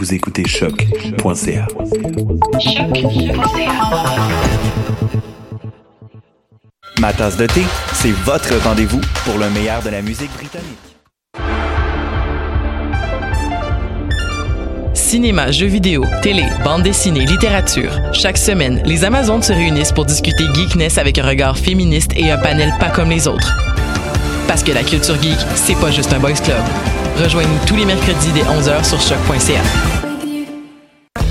Vous écoutez choc.ca. Ma tasse de thé, c'est votre rendez-vous pour le meilleur de la musique britannique. Cinéma, jeux vidéo, télé, bande dessinée, littérature. Chaque semaine, les Amazones se réunissent pour discuter geekness avec un regard féministe et un panel pas comme les autres. Parce que la culture geek, c'est pas juste un boys club. Rejoignez-nous tous les mercredis dès 11h sur choc.ca.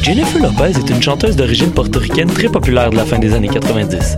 Jennifer Lopez est une chanteuse d'origine portoricaine très populaire de la fin des années 90.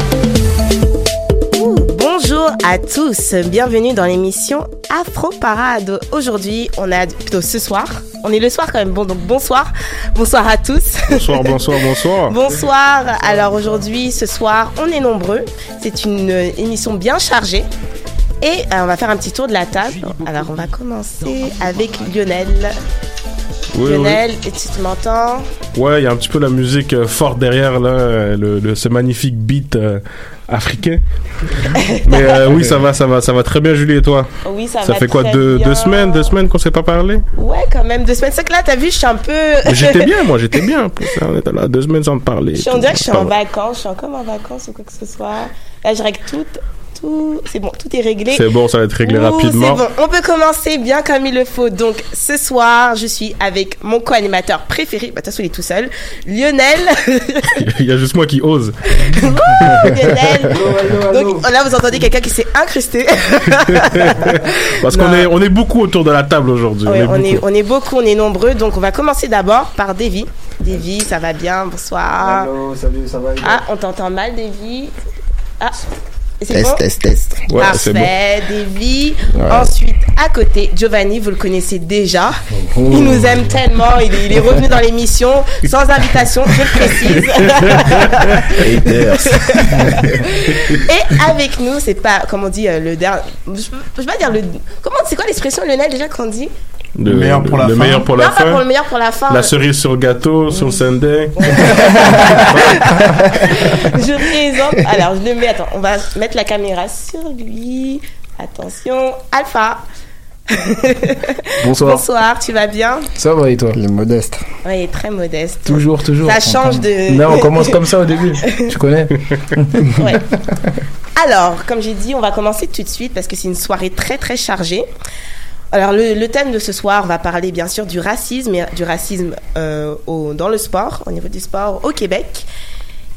Bonjour à tous, bienvenue dans l'émission Afro Parade. Aujourd'hui, on a plutôt ce soir. On est le soir quand même, bon donc bonsoir, bonsoir à tous. Bonsoir, bonsoir, bonsoir. bonsoir. Alors aujourd'hui, ce soir, on est nombreux. C'est une émission bien chargée. Et euh, on va faire un petit tour de la table. Alors on va commencer avec Lionel. Oui, Lionel, et tu m'entends? Ouais, il y a un petit peu la musique euh, forte derrière là, euh, le, le- ce magnifique beat euh, africain. Mais euh, oui, ça va, ça va, ça va très bien, Julie et toi? Oui, ça, Ça va fait quoi deux, bien. deux semaines, deux semaines qu'on s'est pas parlé? Ouais, quand même deux semaines. C'est que là, t'as vu, je suis un peu. J'étais bien, moi, j'étais bien. Pour ça, on était là deux semaines sans te parler. Je suis- on dirait que je suis en vacances, je suis encore en vacances ou quoi que ce soit. Là, je règle tout, tout, c'est bon, tout est réglé. C'est bon, ça va être réglé Ouh, rapidement. C'est bon, on peut commencer bien comme il le faut. Donc, ce soir, je suis avec mon co-animateur préféré. Bah, de toute façon, il est tout seul. Lionel. Il y a juste moi qui ose. Lionel. Donc, là, vous entendez quelqu'un qui s'est incrusté. Parce Non. qu'on est, on est beaucoup autour de la table aujourd'hui. Ouais, on on, est on est beaucoup, on est nombreux. Donc, on va commencer d'abord par Davy. Davy, ça va bien? Bonsoir. salut, ça va Ah, on t'entend mal, Davy. Ah, Test, bon test, test. Ouais, Parfait, Davy. Ouais. Ensuite, à côté, Giovanni, vous le connaissez déjà. Oh. Il nous aime tellement. Il est, il est revenu dans l'émission sans invitation, je le précise. Et avec nous, c'est pas, comme on dit, euh, le dernier. Je, peux pas dire le. Comment, c'est quoi l'expression, Lionel, déjà, qu'on dit Le, meilleur pour la le fin. meilleur pour Non, pas pour le meilleur pour la fin. La cerise sur le gâteau, sur le sundae. Je Alors, je le mets. Attends, on va mettre la caméra sur lui. Attention, Alpha. Bonsoir. Bonsoir, tu vas bien? Ça va et toi? Il est modeste. Oui, il est très modeste. Toujours, toujours. Ça change de. Non, on commence comme ça au début. Tu connais? Ouais. Alors, comme j'ai dit, on va commencer tout de suite parce que c'est une soirée très très chargée. Alors, le, le thème de ce soir, on va parler bien sûr du racisme, et du racisme euh, au- dans le sport, au niveau du sport au Québec.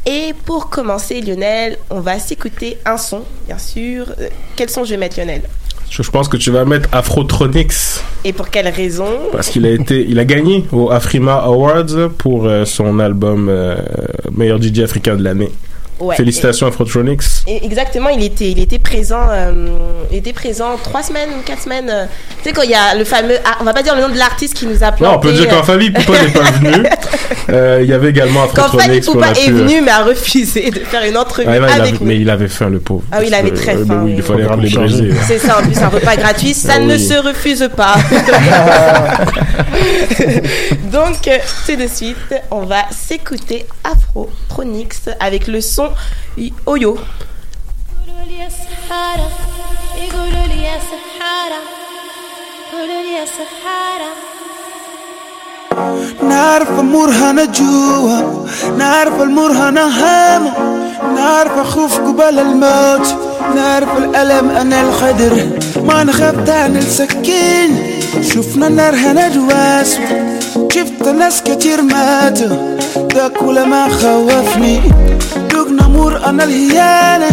Et pour commencer, Lionel, on va s'écouter un son, bien sûr. Euh, quel son je vais mettre, Lionel? Je, pense que tu vas mettre Afrotronics Et pour quelle raison? Parce qu'il a été, il a gagné au Afrima Awards pour euh, son album euh, meilleur DJ africain de l'année. Ouais. Félicitations Afrotronics. Et exactement, il était, il était présent, euh, il était présent trois semaines ou quatre semaines. euh, tu sais quand il y a le fameux, ah, on va pas dire le nom de l'artiste qui nous a planté. Non, on peut dire euh, qu'en famille, Poupa n'est pas venu. Euh, il y avait également Quand Fanny Afrotronics qu'on Poupa est pu, euh, venu, mais a refusé de faire une entrevue Ah, non, avec avait- nous. mais il avait faim, le pauvre. Ah oui, il avait très Euh, faim, oui, oui. il fallait le brisés. C'est ça, en plus, un repas gratuit, ça Ah ne oui. se refuse pas. Donc, euh, tout de suite, on va s'écouter Afro Tronix avec le son chanson Oyo. نعرف مرهنة جوا نعرف المرهنة هامة نعرف خوف قبل الموت نعرف الألم أنا الخدر ما نخاف عن السكين. شفنا النار هندواس شفت ناس كتير ماتوا. ده كل ما خوفني. دوقنا مور أنا الهيانة.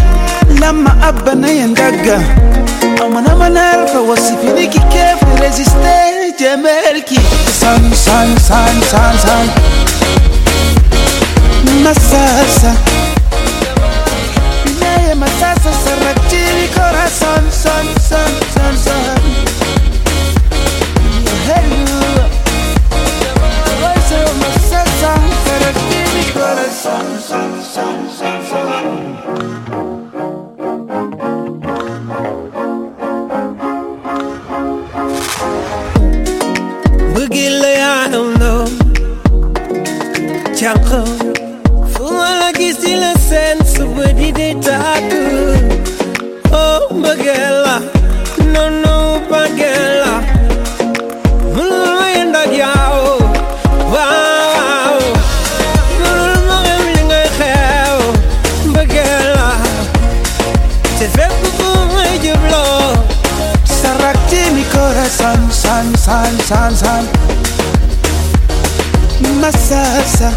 لما أبنا يندقى. أما أنا ما نعرف أوصفني كيف ريزيستي جمالكي سان سان سان سان سان. مساسة matazo se requiere mi corazón, son, son, son, son. Son, I don't know. Jungle. San, san, Masasa.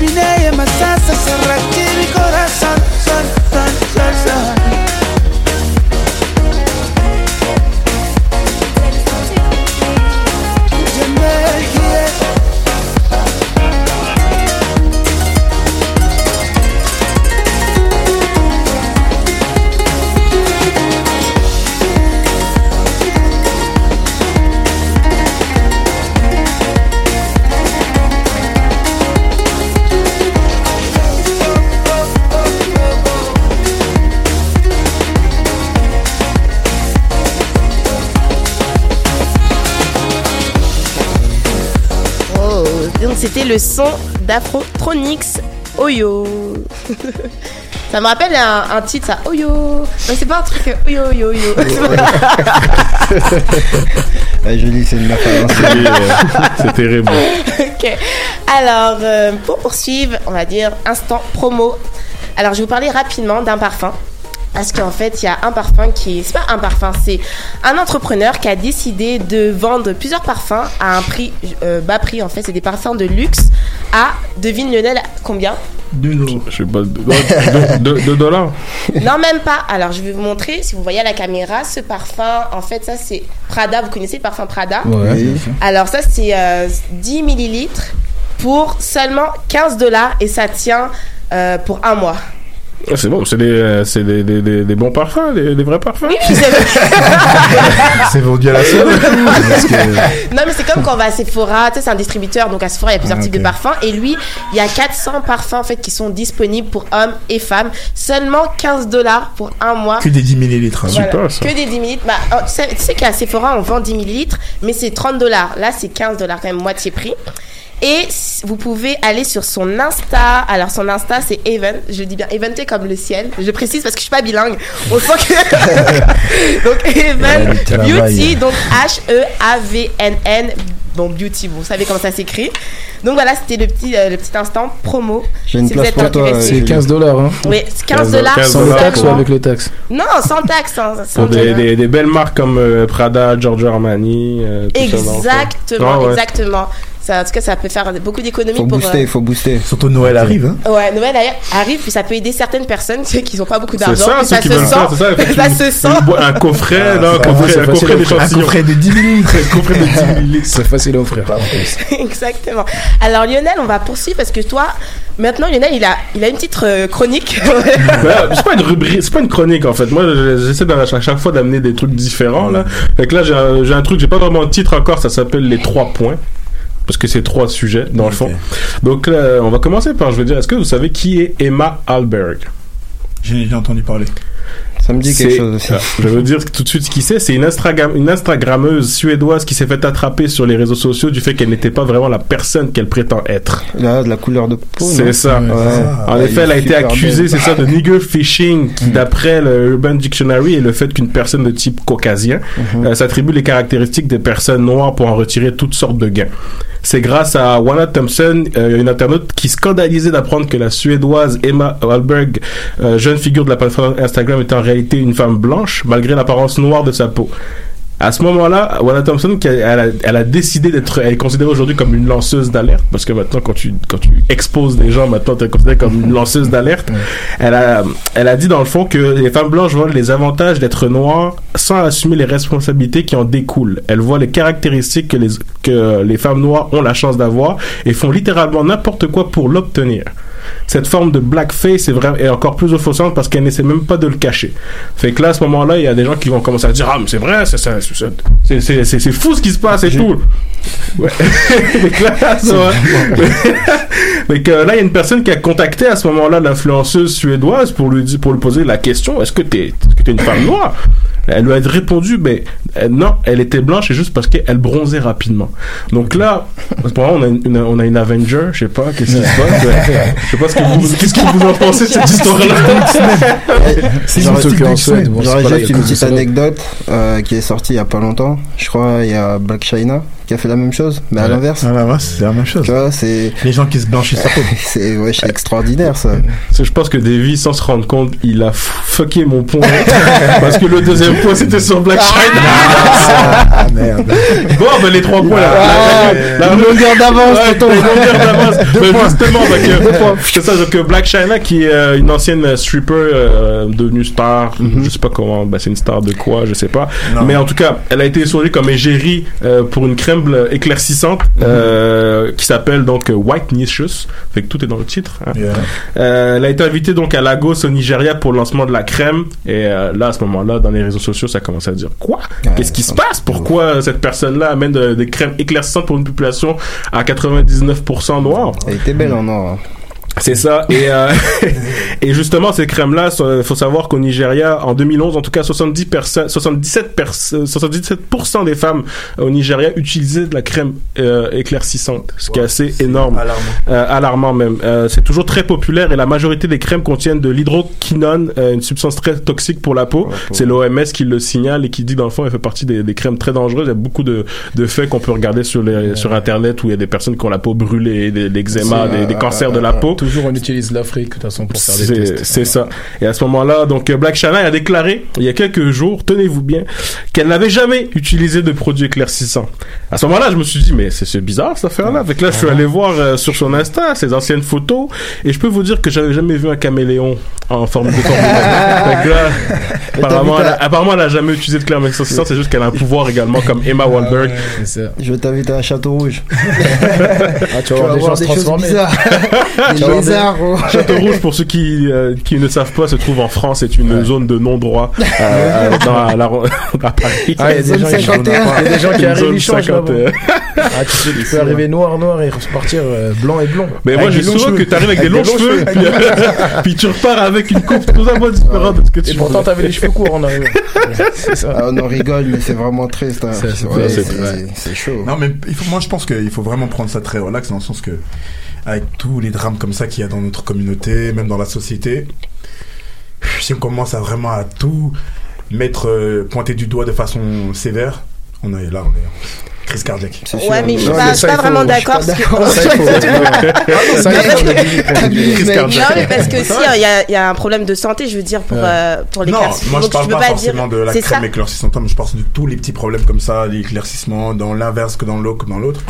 Binaya masasa, sarrakti mi corazón, c'était le son d'Afrotronix Oyo. ça me rappelle un, un titre, ça. Oyo. Mais c'est pas un truc euh, Oyo, Oyo, Oyo. Ouais, je dis, c'est une euh, c'est terrible. ok. Alors, euh, pour poursuivre, on va dire instant promo. Alors, je vais vous parler rapidement d'un parfum. Parce qu'en fait, il y a un parfum qui est. C'est pas un parfum, c'est un entrepreneur qui a décidé de vendre plusieurs parfums à un prix euh, bas prix. En fait, c'est des parfums de luxe à, devine Lionel, combien? 2 dollars. Je sais pas, 2 dollars. Non, même pas. Alors, je vais vous montrer, si vous voyez à la caméra, ce parfum, en fait, ça c'est Prada. Vous connaissez le parfum Prada? Ouais, sûr. Alors, ça c'est euh, 10 millilitres pour seulement 15 dollars et ça tient euh, pour un mois. Ah, C'est bon, c'est des, euh, c'est des, des, des, des bons parfums, des, des vrais parfums. Oui, oui, c'est vendu à la seule. Que- Non, mais c'est comme quand on va à Sephora, tu sais, c'est un distributeur, donc à Sephora, il y a plusieurs Ah, types de parfums. Et lui, il y a 400 parfums, en fait, qui sont disponibles pour hommes et femmes. Seulement 15 dollars pour un mois. Que des 10 millilitres. hein. Voilà. Super, ça. Que des 10 millilitres. Bah, oh, tu sais, tu sais qu'à Sephora, on vend 10 millilitres, mais c'est 30 dollars. Là, c'est 15 dollars, quand même, moitié prix. Et vous pouvez aller sur son Insta. Alors, son Insta, c'est Even. Je dis bien Eventé comme le ciel. Je précise parce que je suis pas bilingue. On sent que. donc, Even. Beauty. Donc, H-E-A-V-N-N. Bon, Beauty, vous savez comment ça s'écrit. Donc, voilà, c'était le petit, euh, le petit instant promo. J'ai une Si place pour toi. euh, C'est 15 dollars, hein Oui, c'est 15 dollars. 15 Sans le taxe ou avec le taxe? Non, sans taxe. hein, sans Pour des, dollars. des, des belles marques comme euh, Prada, Giorgio Armani. euh, tout. Exactement, Ah ouais. exactement. Ça, en tout cas, ça peut faire beaucoup d'économies Faut pour. booster, euh, faut booster. Surtout Noël arrive. Hein. Ouais, Noël arrive, puis ça peut aider certaines personnes tu sais, qui n'ont pas beaucoup C'est d'argent. ça, ça qui se sent. faire, ça. ça une- se sent. Un coffret, là, un coffret, un c'est coffret. Un coffret de 10 millilitres. Un coffret de 10 millilitres. C'est facile à offrir. Exactement. Alors Lionel, on va poursuivre parce que toi, maintenant Lionel, il a, il a une petite euh, chronique. Ouais, c'est pas une rubrique, c'est pas une chronique en fait. Moi, je- j'essaie d'à chaque, fois d'amener des trucs différents là. Fait que là, j'ai un, un truc, j'ai pas vraiment de titre encore. Ça s'appelle les trois points parce que c'est trois sujets dans le fond. Donc là, on va commencer par, je veux dire, est-ce que vous savez qui est Emma Alberg? J'ai entendu parler. Ça me dit quelque C'est- chose aussi. Ah, Je veux dire tout de suite qui c'est. C'est une, Instagram, une Instagrammeuse suédoise qui s'est fait attraper sur les réseaux sociaux du fait qu'elle n'était pas vraiment la personne qu'elle prétend être. Là, de la couleur de peau. C'est ça. Ouais. En effet, elle a été accusée, c'est ça, de nigger phishing, qui, d'après le Urban Dictionary, est le fait qu'une personne de type caucasien euh, s'attribue les caractéristiques des personnes noires pour en retirer toutes sortes de gains. C'est grâce à Wana Thompson, euh, une internaute qui scandalisait d'apprendre que la Suédoise Emma Wahlberg, euh, jeune figure de la plateforme Instagram, était en réalité une femme blanche, malgré l'apparence noire de sa peau. À ce moment-là, Wana Thompson, elle a, elle a décidé d'être, elle est considérée aujourd'hui comme une lanceuse d'alerte, parce que maintenant, quand tu, quand tu exposes des gens, maintenant, tu es considérée comme une lanceuse d'alerte. Elle a, elle a dit dans le fond que les femmes blanches voient les avantages d'être noires sans assumer les responsabilités qui en découlent. Elle voit les caractéristiques que les, que les femmes noires ont la chance d'avoir et font littéralement n'importe quoi pour l'obtenir. Cette forme de blackface est, vraiment, est encore plus offensante parce qu'elle n'essaie même pas de le cacher. Fait que là, à ce moment-là, il y a des gens qui vont commencer à dire Ah, mais c'est vrai, c'est ça, c'est- c'est- c'est c'est- c'est fou ce qui se passe et tout. Ouais. Là, là, il y a une personne qui a contacté à ce moment-là l'influenceuse suédoise pour lui, dire- pour lui poser la question Est-ce que t'es est-ce que t'es une femme noire? Elle lui a répondu ben euh, non, elle était blanche et juste parce qu'elle bronzait rapidement. Donc là, ce moment-là, on a une, on a une Avenger, je sais pas, qu'est-ce qui se passe sais pas ce que vous, qu'est-ce que vous en pensez de cette histoire-là. C'est J'aurais- J'aurais pas là, juste il y a une petite anecdote euh, qui est sortie il y a pas longtemps. Je crois il y a Black China qui a fait la même chose, mais à l'inverse. À l'inverse, c'est la même chose. Tu vois, c'est Les gens qui se blanchissent la peau. c'est ouais, extraordinaire ça. Parce que je pense que Davy, sans se rendre compte, il a fucké mon point. parce que le deuxième point, c'était sur Black China. Ah merde. Bon, ben les trois points là. Ah, La- la- longueur d'avance, Ouais, longueur d'avance. Ben, justement, que- c'est ça, donc, Black China qui est euh, une ancienne stripper euh, devenue star. Je sais pas comment, ben, c'est une star de quoi, je sais pas. Non. Mais en tout cas, elle a été échangée comme égérie euh, pour une crème éclaircissante euh, qui s'appelle donc White Nicious. Fait que tout est dans le titre. hein. Yeah. Euh, elle a été invitée donc à Lagos au Nigeria pour le lancement de la crème et euh, là à ce moment-là dans les réseaux sociaux ça commence à dire quoi? Qu'est-ce qui se passe? Pourquoi cette personne-là amène de- des crèmes éclaircissantes pour une population à 99% noire Elle était belle en or. hein. C'est ça. Et, euh, et justement, ces crèmes-là, faut savoir qu'au Nigeria, en 2011, en tout cas, 70 perso- 77, pers- 77% des femmes au Nigeria utilisaient de la crème euh, éclaircissante, ce qui est assez énorme. Alarmant. Euh, alarmant même. Euh, c'est toujours très populaire et la majorité des crèmes contiennent de l'hydroquinone, euh, une substance très toxique pour la peau. C'est l'OMS qui le signale et qui dit dans le fond, elle fait partie des, des crèmes très dangereuses. Il y a beaucoup de, de faits qu'on peut regarder sur, les, sur Internet où il y a des personnes qui ont la peau brûlée, des, l'eczéma, des, des euh, cancers de la peau. Toujours on utilise l'Afrique de toute façon pour faire des C'est tests. c'est ça. Et à ce moment-là, donc euh, Black China a déclaré il y a quelques jours, tenez-vous bien, qu'elle n'avait jamais utilisé de produit éclaircissant. À ce moment-là, je me suis dit mais c'est bizarre cette affaire-là. Avec là, je suis allé voir euh, sur son Insta ses anciennes photos et je peux vous dire que j'avais jamais vu un caméléon en forme de tornado. Fait que là, apparemment, elle a, apparemment, elle a jamais utilisé de clair éclaircissant. C'est juste qu'elle a un pouvoir également comme Emma Wahlberg. Je vais t'inviter à Château Rouge. Ah, tu vas voir des gens se choses transformer. bizarres. des des- oh. Château Rouge, pour ceux qui, euh, qui ne savent pas, se trouve en France. C'est une zone de non-droit euh, euh, dans la, à Paris. Ah, il y a des gens qui- il y a des gens qui arrivent, ils changent 50, là-bas. Ah, tu, peux- tu peux arriver noir, noir et repartir euh, blanc et blond. Mais moi, Avec j'ai des longs souvent que cheveux. t'arrives avec des longs cheveux, puis, puis tu repars avec une coupe totalement différente de ce que tu Et pourtant, t'avais les cheveux courts en arrivant. Ah, on en rigole, mais c'est vraiment triste. hein. C'est chaud. Non, mais moi, je pense qu'il faut vraiment prendre ça très relax dans le sens que, avec tous les drames comme ça qu'il y a dans notre communauté, même dans la société, si on commence à vraiment à tout mettre, euh, pointer du doigt de façon sévère, on est là, on est en crise cardiaque. Ouais, mais je suis pas, suis pas vraiment d'accord. parce que-. Non, mais parce que si il y, a- il y a un problème de santé, je veux dire pour Ouais. euh, pour les non, classes. moi je Donc, parle pas, pas forcément dire- de la crème éclaircissante, mais je parle de tous les petits problèmes comme ça, l'éclaircissement dans l'inverse que dans l'autre, que dans l'autre.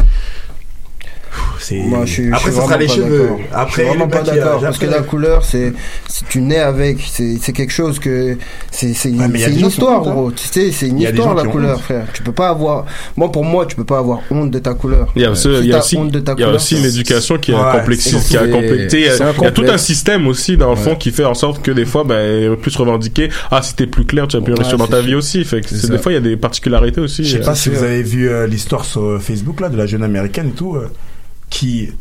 C'est... Moi, je suis, Après, je sera les vraiment pas cheveux. d'accord. Après, je suis vraiment pas d'accord parce que la couleur, c'est si tu nais avec, c'est c'est quelque chose que c'est une, Ouais, histoire, honte, hein. gros. Tu sais, c'est une histoire la couleur, honte. frère. Tu peux pas avoir. Moi, pour moi, tu peux pas avoir honte de ta couleur. Il y a aussi, Si il y a t'as aussi, honte de ta il y a couleur, aussi une éducation qui est Ouais, qui a. Il y a- c'est un il y a tout un système aussi dans le fond Ouais. qui fait en sorte que des fois, ben, plus revendiquer. Ah, si t'es plus clair, tu plus Ouais, réussir dans ta vie aussi. Fait que des fois, il y a des particularités aussi. Je sais euh. pas si vous avez vu euh, l'histoire sur euh, Facebook là de la jeune américaine et tout qui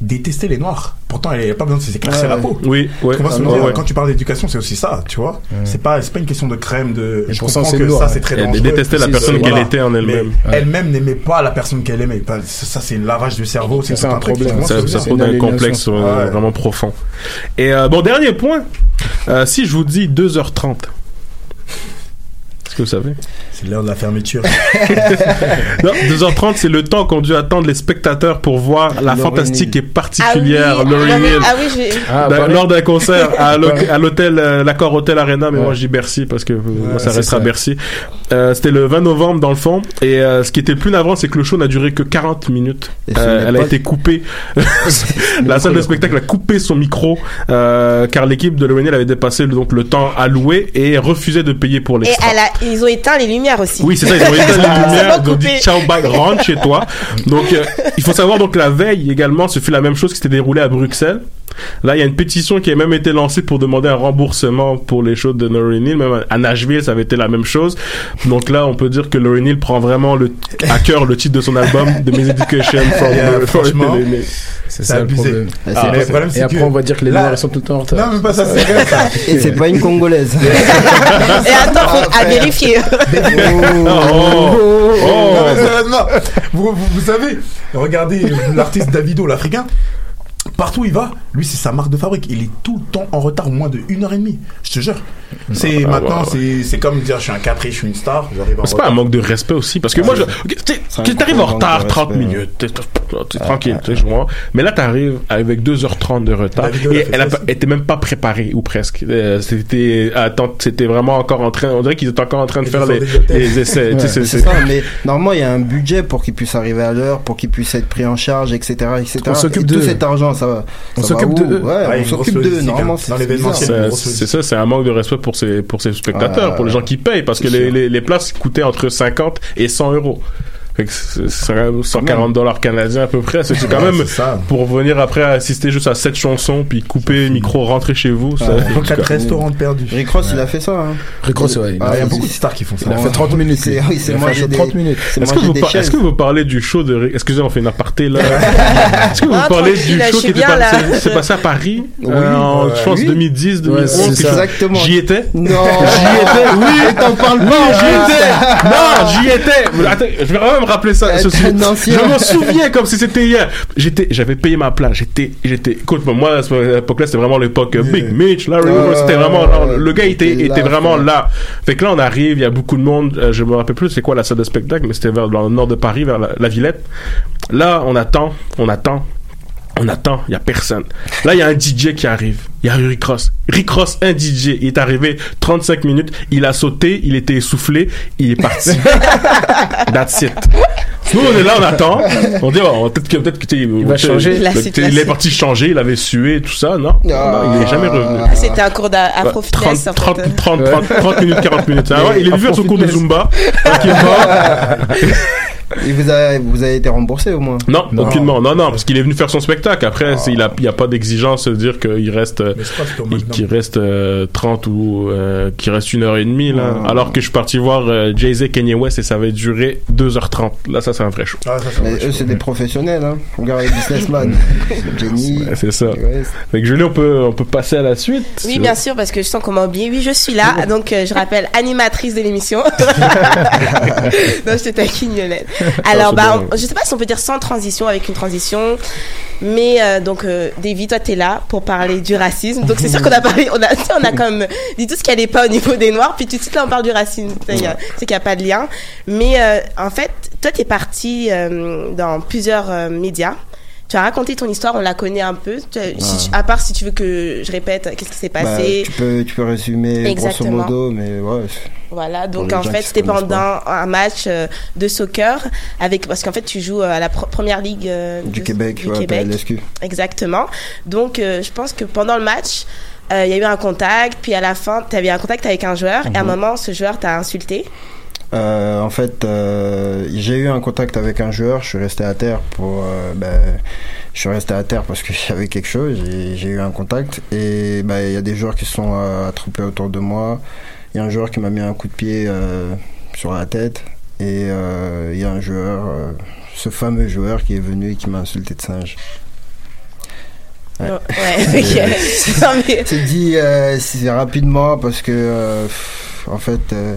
détestait les noirs. Pourtant, elle n'a pas besoin de s'éclaircir Ouais, la peau. Oui, ouais. Ah, dire ouais. Quand tu parles d'éducation, c'est aussi ça, tu vois. C'est pas, c'est pas une question de crème de. Et je comprends que ça, c'est très Elle dangereux. détestait la personne voilà. qu'elle était en elle-même. Elle-même n'aimait pas la personne qu'elle aimait. Ça, c'est un lavage du cerveau. C'est un truc, problème. ce Ça, un complexe euh, Ouais. vraiment profond. Et euh, bon, dernier point. Euh, si je vous dis 2h30, est-ce que vous savez? C'est l'heure de la fermeture. Non, 2h30, c'est le temps qu'ont dû attendre les spectateurs pour voir la Laurie fantastique Neal. et particulière Ah oui, Laurie ah ah oui, Ah, lors d'un concert à l'hôtel euh, l'accord hôtel Arena mais Ouais. moi je dis Bercy parce que euh, moi ça restera ça. Bercy. Euh, c'était le 20 novembre dans le fond. Et euh, ce qui était le plus navrant c'est que le show n'a duré que 40 minutes. Et Euh, elle a été coupée. La salle de spectacle a coupé son micro euh, car l'équipe de Laurie Neal avait dépassé le- donc le temps alloué et refusait de payer pour Et elle a, ils ont éteint les lumières aussi. oui, c'est ça, ils ont éteint les lumières, Ils ont dit ciao, bye, rentre chez toi. Donc, euh, il faut savoir donc la veille également, ce fut la même chose qui s'était déroulé à Bruxelles. Là, il y a une pétition qui a même été lancée pour demander un remboursement pour les shows de Laurie Neal. Même à Nashville, ça avait été la même chose. Donc là, on peut dire que Laurie Neal prend vraiment le, à cœur le titre de son album, The Education from, Yeah, from franchement. C'est ça le abusé. problème. Ah, Ah, c'est- mais le problème, Et après, que- on va dire que les noirs sont tout le temps en retard. Non, mais pas ça, c'est ça. Et c'est pas une congolaise. Et attends, faut- à vérifier. Oh, oh. Non, mais sérieusement, vous, vous, vous savez, regardez l'artiste Davido, l'Africain. Partout où il va, lui c'est sa marque de fabrique. Il est tout le temps en retard, au moins de une heure et demie. Je te jure. C'est Ah, maintenant, ouais, c'est c'est comme dire je suis un caprice, je suis une star. C'est pas un manque de respect aussi parce que moi je ok, tu sais, C'est un tu t'arrives en de retard 30 respect, minutes t'es t'es tranquille tu sais, je vois. mais là t'arrives avec 2h30 de retard et elle était même pas préparée ou presque Euh, c'était vraiment encore en train on dirait qu'ils étaient encore en train de faire les, essais tu sais, c'est- ça, mais normalement, il y a un budget pour qu'ils puissent arriver à l'heure, pour qu'ils puissent être pris en charge, etc. etc. On s'occupe d'eux. cet argent, ça va. On s'occupe d'eux. Ouais, Ouais, on une s'occupe grosse d'eux. logistique, Normalement, hein. c'est ça, c'est un manque de respect pour ces, pour ces spectateurs, pour les gens qui payent, parce que les, les, les places coûtaient entre 50 et 100 euros. Fait que c'est c'est quand même 140 dollars canadiens à peu près. C'est quand Ouais, même pour venir après assister juste à cette chanson, puis couper micro, rentrer chez vous. Ça, Quatre cas. restaurants de perdus. Rick Ross, il a fait ça. Hein. Rick Ross, ouais. Ah, Il y a beaucoup de stars qui font ça. Il a fait 30 minutes. C'est- lui. oui, c'est Il a fait moi, un show j'ai de des- 30 minutes. C'est Est-ce que, vous que parlez du show de Rick Excusez, on fait une aparté là. Est-ce que vous Ah, parlez du show qui s'est passé à Paris Oui, euh, en, je pense, Oui. 2010, 2011 c'est quelque ça. chose. Exactement. J'y étais. Non, J'y étais, oui. T'en parles pas. j'y étais. Non, j'y étais. Attends, je vais même rappeler ça. Ancien. Je m'en souviens comme si c'était hier. J'étais, j'avais payé ma place. J'étais, j'étais. Écoute, moi, à cette époque-là, c'était vraiment l'époque euh, Big Mitch, Larry Hoover, C'était vraiment, le gars était, là, était vraiment là. Fait que là, on arrive. Il y a beaucoup de monde. euh, je me rappelle plus c'est quoi la salle de spectacle, mais c'était vers dans le nord de Paris, vers la, la Villette. Là, on attend, on attend. On attend, il y a personne. Là, il y a un DJ qui arrive. Il y a Rick Ross. Rick Ross, un DJ, il est arrivé 35 minutes, il a sauté, il était essoufflé, il est parti. That's it. Nous, on est là, on attend. On dit, oh, peut-être que, peut-être que, tu sais, va changer. Il est parti changer, il avait sué, tout ça. Non, non il est jamais revenu. Ah, C'était un cours d'afro-fitness. 30, 30, 30, 30, 30 minutes, 40 minutes. Ah ouais, il est venu faire son cours de Zumba. tranquillement. Et vous avez, vous avez été remboursé au moins Non, aucunement. Non, non, parce qu'il est venu faire son spectacle. Après, c'est- il a, il y a pas d'exigence de dire qu'il reste, il- qu'il reste euh, 30 ou euh, qu'il reste une heure et demie là. Alors que je suis parti voir euh, Jay-Z, Kanye West et ça va durer 2h30. Là, ça c'est un vrai show. Mais eux, c'est des professionnels, hein. Regarde les businessmen. C'est ça. Fait que Julie, on peut, on peut passer à la suite. Oui, bien sûr, parce que je sens qu'on m'a oublié. Oui, je suis là. Donc, euh, je rappelle, animatrice de l'émission. non, je te taquine, Yolette. Alors, bah, on- je sais pas si on peut dire sans transition, avec une transition. Mais, euh, donc, euh, Davy, toi, t'es là pour parler du racisme. Donc, c'est sûr qu'on a parlé, on a, tu on a comme dit tout ce qui allait pas au niveau des Noirs. Puis, tout de suite, là, on parle du racisme. Tu C'est qu'il n'y a pas de lien. Mais, euh, en fait, toi, t'es parti euh, dans plusieurs euh, médias. Tu as raconté ton histoire, on la connaît un peu. Tu- si- Ouais. à part si tu veux que je répète, qu'est-ce qui s'est Bah, passé tu, peux, tu peux résumer Exactement. grosso modo, mais ouais. Voilà, donc en fait, c'était pendant un match euh, de soccer avec parce qu'en fait, tu joues euh, à la première ligue euh, Du de- Québec, du ouais, Québec. Exactement. Donc, euh, je pense que pendant le match, euh, il y a eu un contact, puis à la fin, tu avais un contact avec un joueur, et à un Mhm. moment, ce joueur t'a insulté. Euh, en fait, euh, j'ai eu un contact avec un joueur. Je suis resté à terre pour. euh, ben, je suis resté à terre parce que j'avais quelque chose. J'ai eu un contact et ben, il y a des joueurs qui sont euh, attroupés autour de moi. Il y a un joueur qui m'a mis un coup de pied euh, sur la tête et euh, il y a un joueur, euh, ce fameux joueur qui est venu et qui m'a insulté de singe. Ouais, ouais. Non, mais- C'est dit euh, rapidement parce que euh, en fait euh,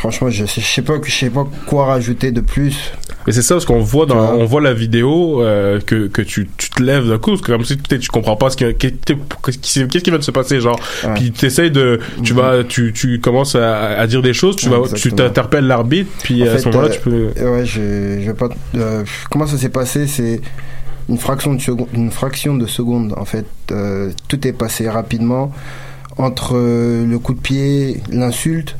franchement je sais, je sais pas je sais pas quoi rajouter de plus. Mais c'est ça, parce qu'on voit dans, on voit la vidéo euh, que, que tu, tu te lèves d'un coup, c'est comme si peut-être tu comprends pas ce qui, qu'est- qu'est-ce qui, de se passer, genre. Puis de, tu vas, tu, tu commences à, à dire des choses, tu Ouais, vas, tu t'interpelles l'arbitre, puis En à fait, ce moment-là, euh, tu peux. Ouais, je, je vais pas. euh, comment ça s'est passé C'est une fraction de seconde. Une fraction de seconde. En fait, Euh, tout est passé rapidement entre euh, le coup de pied, l'insulte.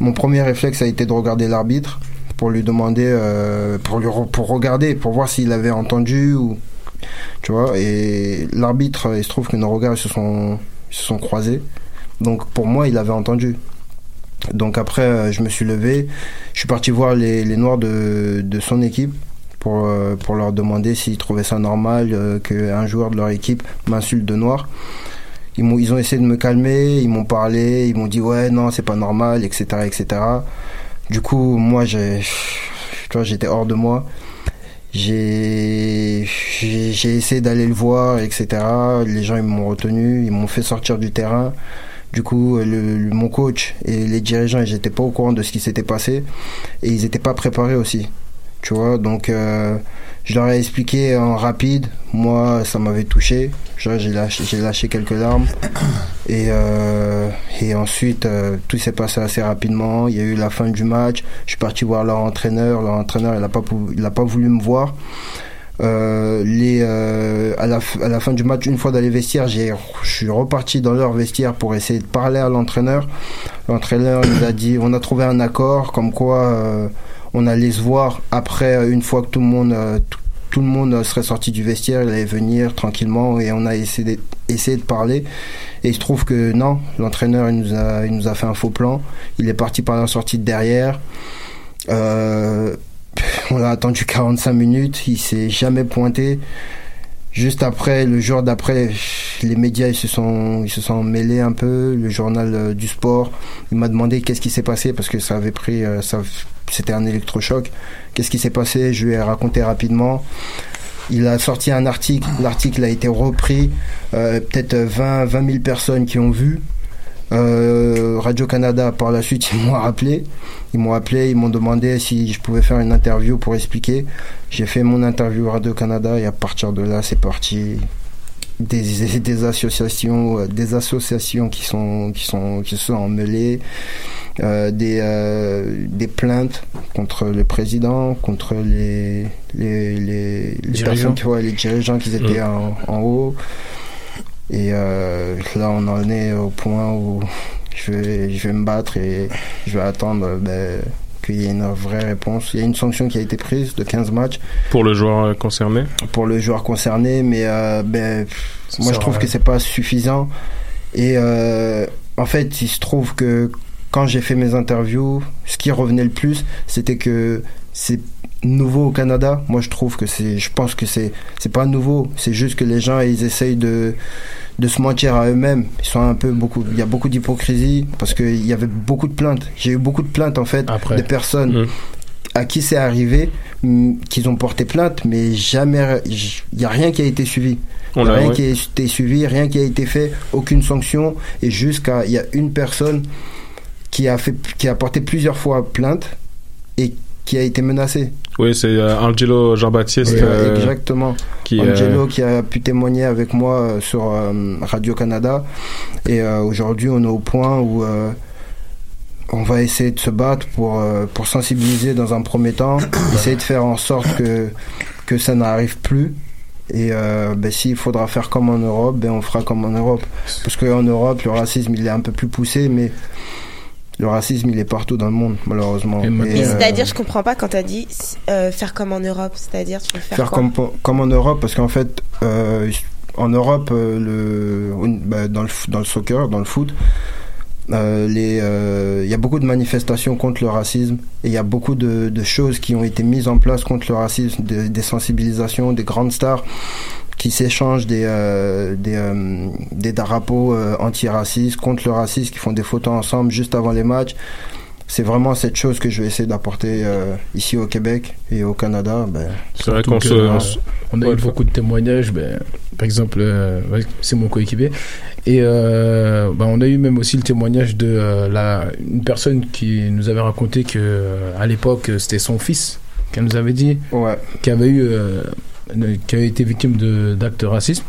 Mon premier réflexe a été de regarder l'arbitre pour lui demander, euh, pour lui pour regarder, pour voir s'il avait entendu ou tu vois. Et l'arbitre, il se trouve que nos regards se sont croisés. Donc pour moi, il avait entendu. Donc après, euh, je me suis levé, je suis parti voir les, Noirs de, son équipe pour, euh, pour leur demander s'ils trouvaient ça normal qu'un joueur de leur équipe m'insulte de noir. Ils, m'ont, ils ont essayé de me calmer, ils m'ont parlé, ils m'ont dit ouais non c'est pas normal, etc. etc. Du coup moi j'ai, tu vois, j'étais hors de moi. J'ai, j'ai, essayé d'aller le voir, etc. Les gens ils m'ont retenu, ils m'ont fait sortir du terrain. Du coup, le- mon coach et les dirigeants, ils n'étaient pas au courant de ce qui s'était passé et ils n'étaient pas préparés aussi. Tu vois, donc euh, je leur ai expliqué en rapide. Moi, ça m'avait touché. J'ai lâché, j'ai lâché quelques larmes. Et, euh, et ensuite, euh, tout s'est passé assez rapidement. Il y a eu la fin du match. Je suis parti voir leur entraîneur. Leur entraîneur, il n'a pas, il a pas voulu me voir. Euh, les, euh, à, la, à la fin du match, une fois dans les vestiaires, j'ai, je suis reparti dans leur vestiaire pour essayer de parler à l'entraîneur. L'entraîneur nous a dit, on a trouvé un accord comme quoi euh, on allait se voir après, une fois que tout le monde, euh, tout, le monde euh, serait sorti du vestiaire, il allait venir tranquillement et on a essayé de, essayé de parler. Et il se trouve que non, l'entraîneur il nous a, il nous a fait un faux plan. Il est parti par la sortie de derrière. Euh, on l'a attendu 45 minutes, il s'est jamais pointé. Juste après, le jour d'après, les médias ils se sont ils se sont mêlés un peu. Le journal euh, du sport, il m'a demandé qu'est-ce qui s'est passé parce que ça avait pris ça c'était un électrochoc. Qu'est-ce qui s'est passé? Je lui ai raconté rapidement. Il a sorti un article, l'article a été repris, euh, peut-être 20 20 000 personnes qui ont vu. Euh, Radio Canada par la suite ils m'ont appelé. Ils m'ont appelé ils m'ont demandé si je pouvais faire une interview pour expliquer. J'ai fait mon interview Radio Canada et à partir de là c'est parti. Des, associations euh, des associations qui sont qui sont qui sont emmêlées des, euh, des plaintes contre le président, contre les, les, les, les Dirigeants. personnes qui- ouais, les dirigeants qui étaient Mm. en, en haut. Et euh, là, on en est au point où je vais, je vais me battre et je vais attendre euh, ben, qu'il y ait une vraie réponse. Il y a une sanction qui a été prise de 15 matchs Pour le joueur euh, concerné? Pour le joueur concerné, mais euh, ben, moi je trouve à que c'est pas suffisant. Et euh, en fait, il se trouve que quand j'ai fait mes interviews, ce qui revenait le plus, c'était que c'est nouveau au Canada. Moi, je trouve que c'est, je pense que c'est, c'est pas nouveau. C'est juste que les gens, ils essayent de, de se mentir à eux-mêmes. Ils sont un peu beaucoup, il y a beaucoup d'hypocrisie parce qu'il y avait beaucoup de plaintes. J'ai eu beaucoup de plaintes, en fait, de personnes à qui c'est arrivé, mm, qu'ils ont porté plainte, mais jamais, il n'y a rien qui a été suivi. On a rien ouais. qui a été suivi, rien qui a été fait, aucune sanction, et jusqu'à, il y a une personne qui a fait, qui a porté plusieurs fois plainte et qui a été menacée. Oui, c'est euh, Angelo Jean-Baptiste. Euh, exactement. qui, euh, Angelo qui a pu témoigner avec moi sur euh, Radio Canada. Et aujourd'hui, on est au point où on va essayer de se battre pour, pour sensibiliser dans un premier temps, essayer de faire en sorte que, que ça n'arrive plus. Et ben, s'il faudra faire comme en Europe, ben, on fera comme en Europe. Parce qu'en Europe, le racisme, il est un peu plus poussé, mais le racisme, il est partout dans le monde, malheureusement. Euh, c'est-à-dire, je comprends pas quand t'as dit euh, faire comme en Europe. C'est-à-dire, tu veux faire, faire quoi comme, comme en Europe parce qu'en fait euh, en Europe euh, le bah, dans le f- dans le soccer dans le foot euh, euh, il y a beaucoup de manifestations contre le racisme et il y a beaucoup de, de choses qui ont été mises en place contre le racisme de- des sensibilisations des grandes stars qui s'échangent des euh, des, euh, des drapeaux euh, antiracistes contre le racisme qui font des photos ensemble juste avant les matchs c'est vraiment cette chose que je vais essayer d'apporter euh, ici au Québec et au Canada. Ben, C'est vrai qu'on que, se- on se- on a Ouais, eu beaucoup de témoignages. Ben, par exemple, euh, ouais, c'est mon coéquipier. Et euh, ben, on a eu même aussi le témoignage de euh, la, une personne qui nous avait raconté que euh, à l'époque c'était son fils qu'elle nous avait dit, qui avait eu, euh, qui avait été victime de d'actes racistes.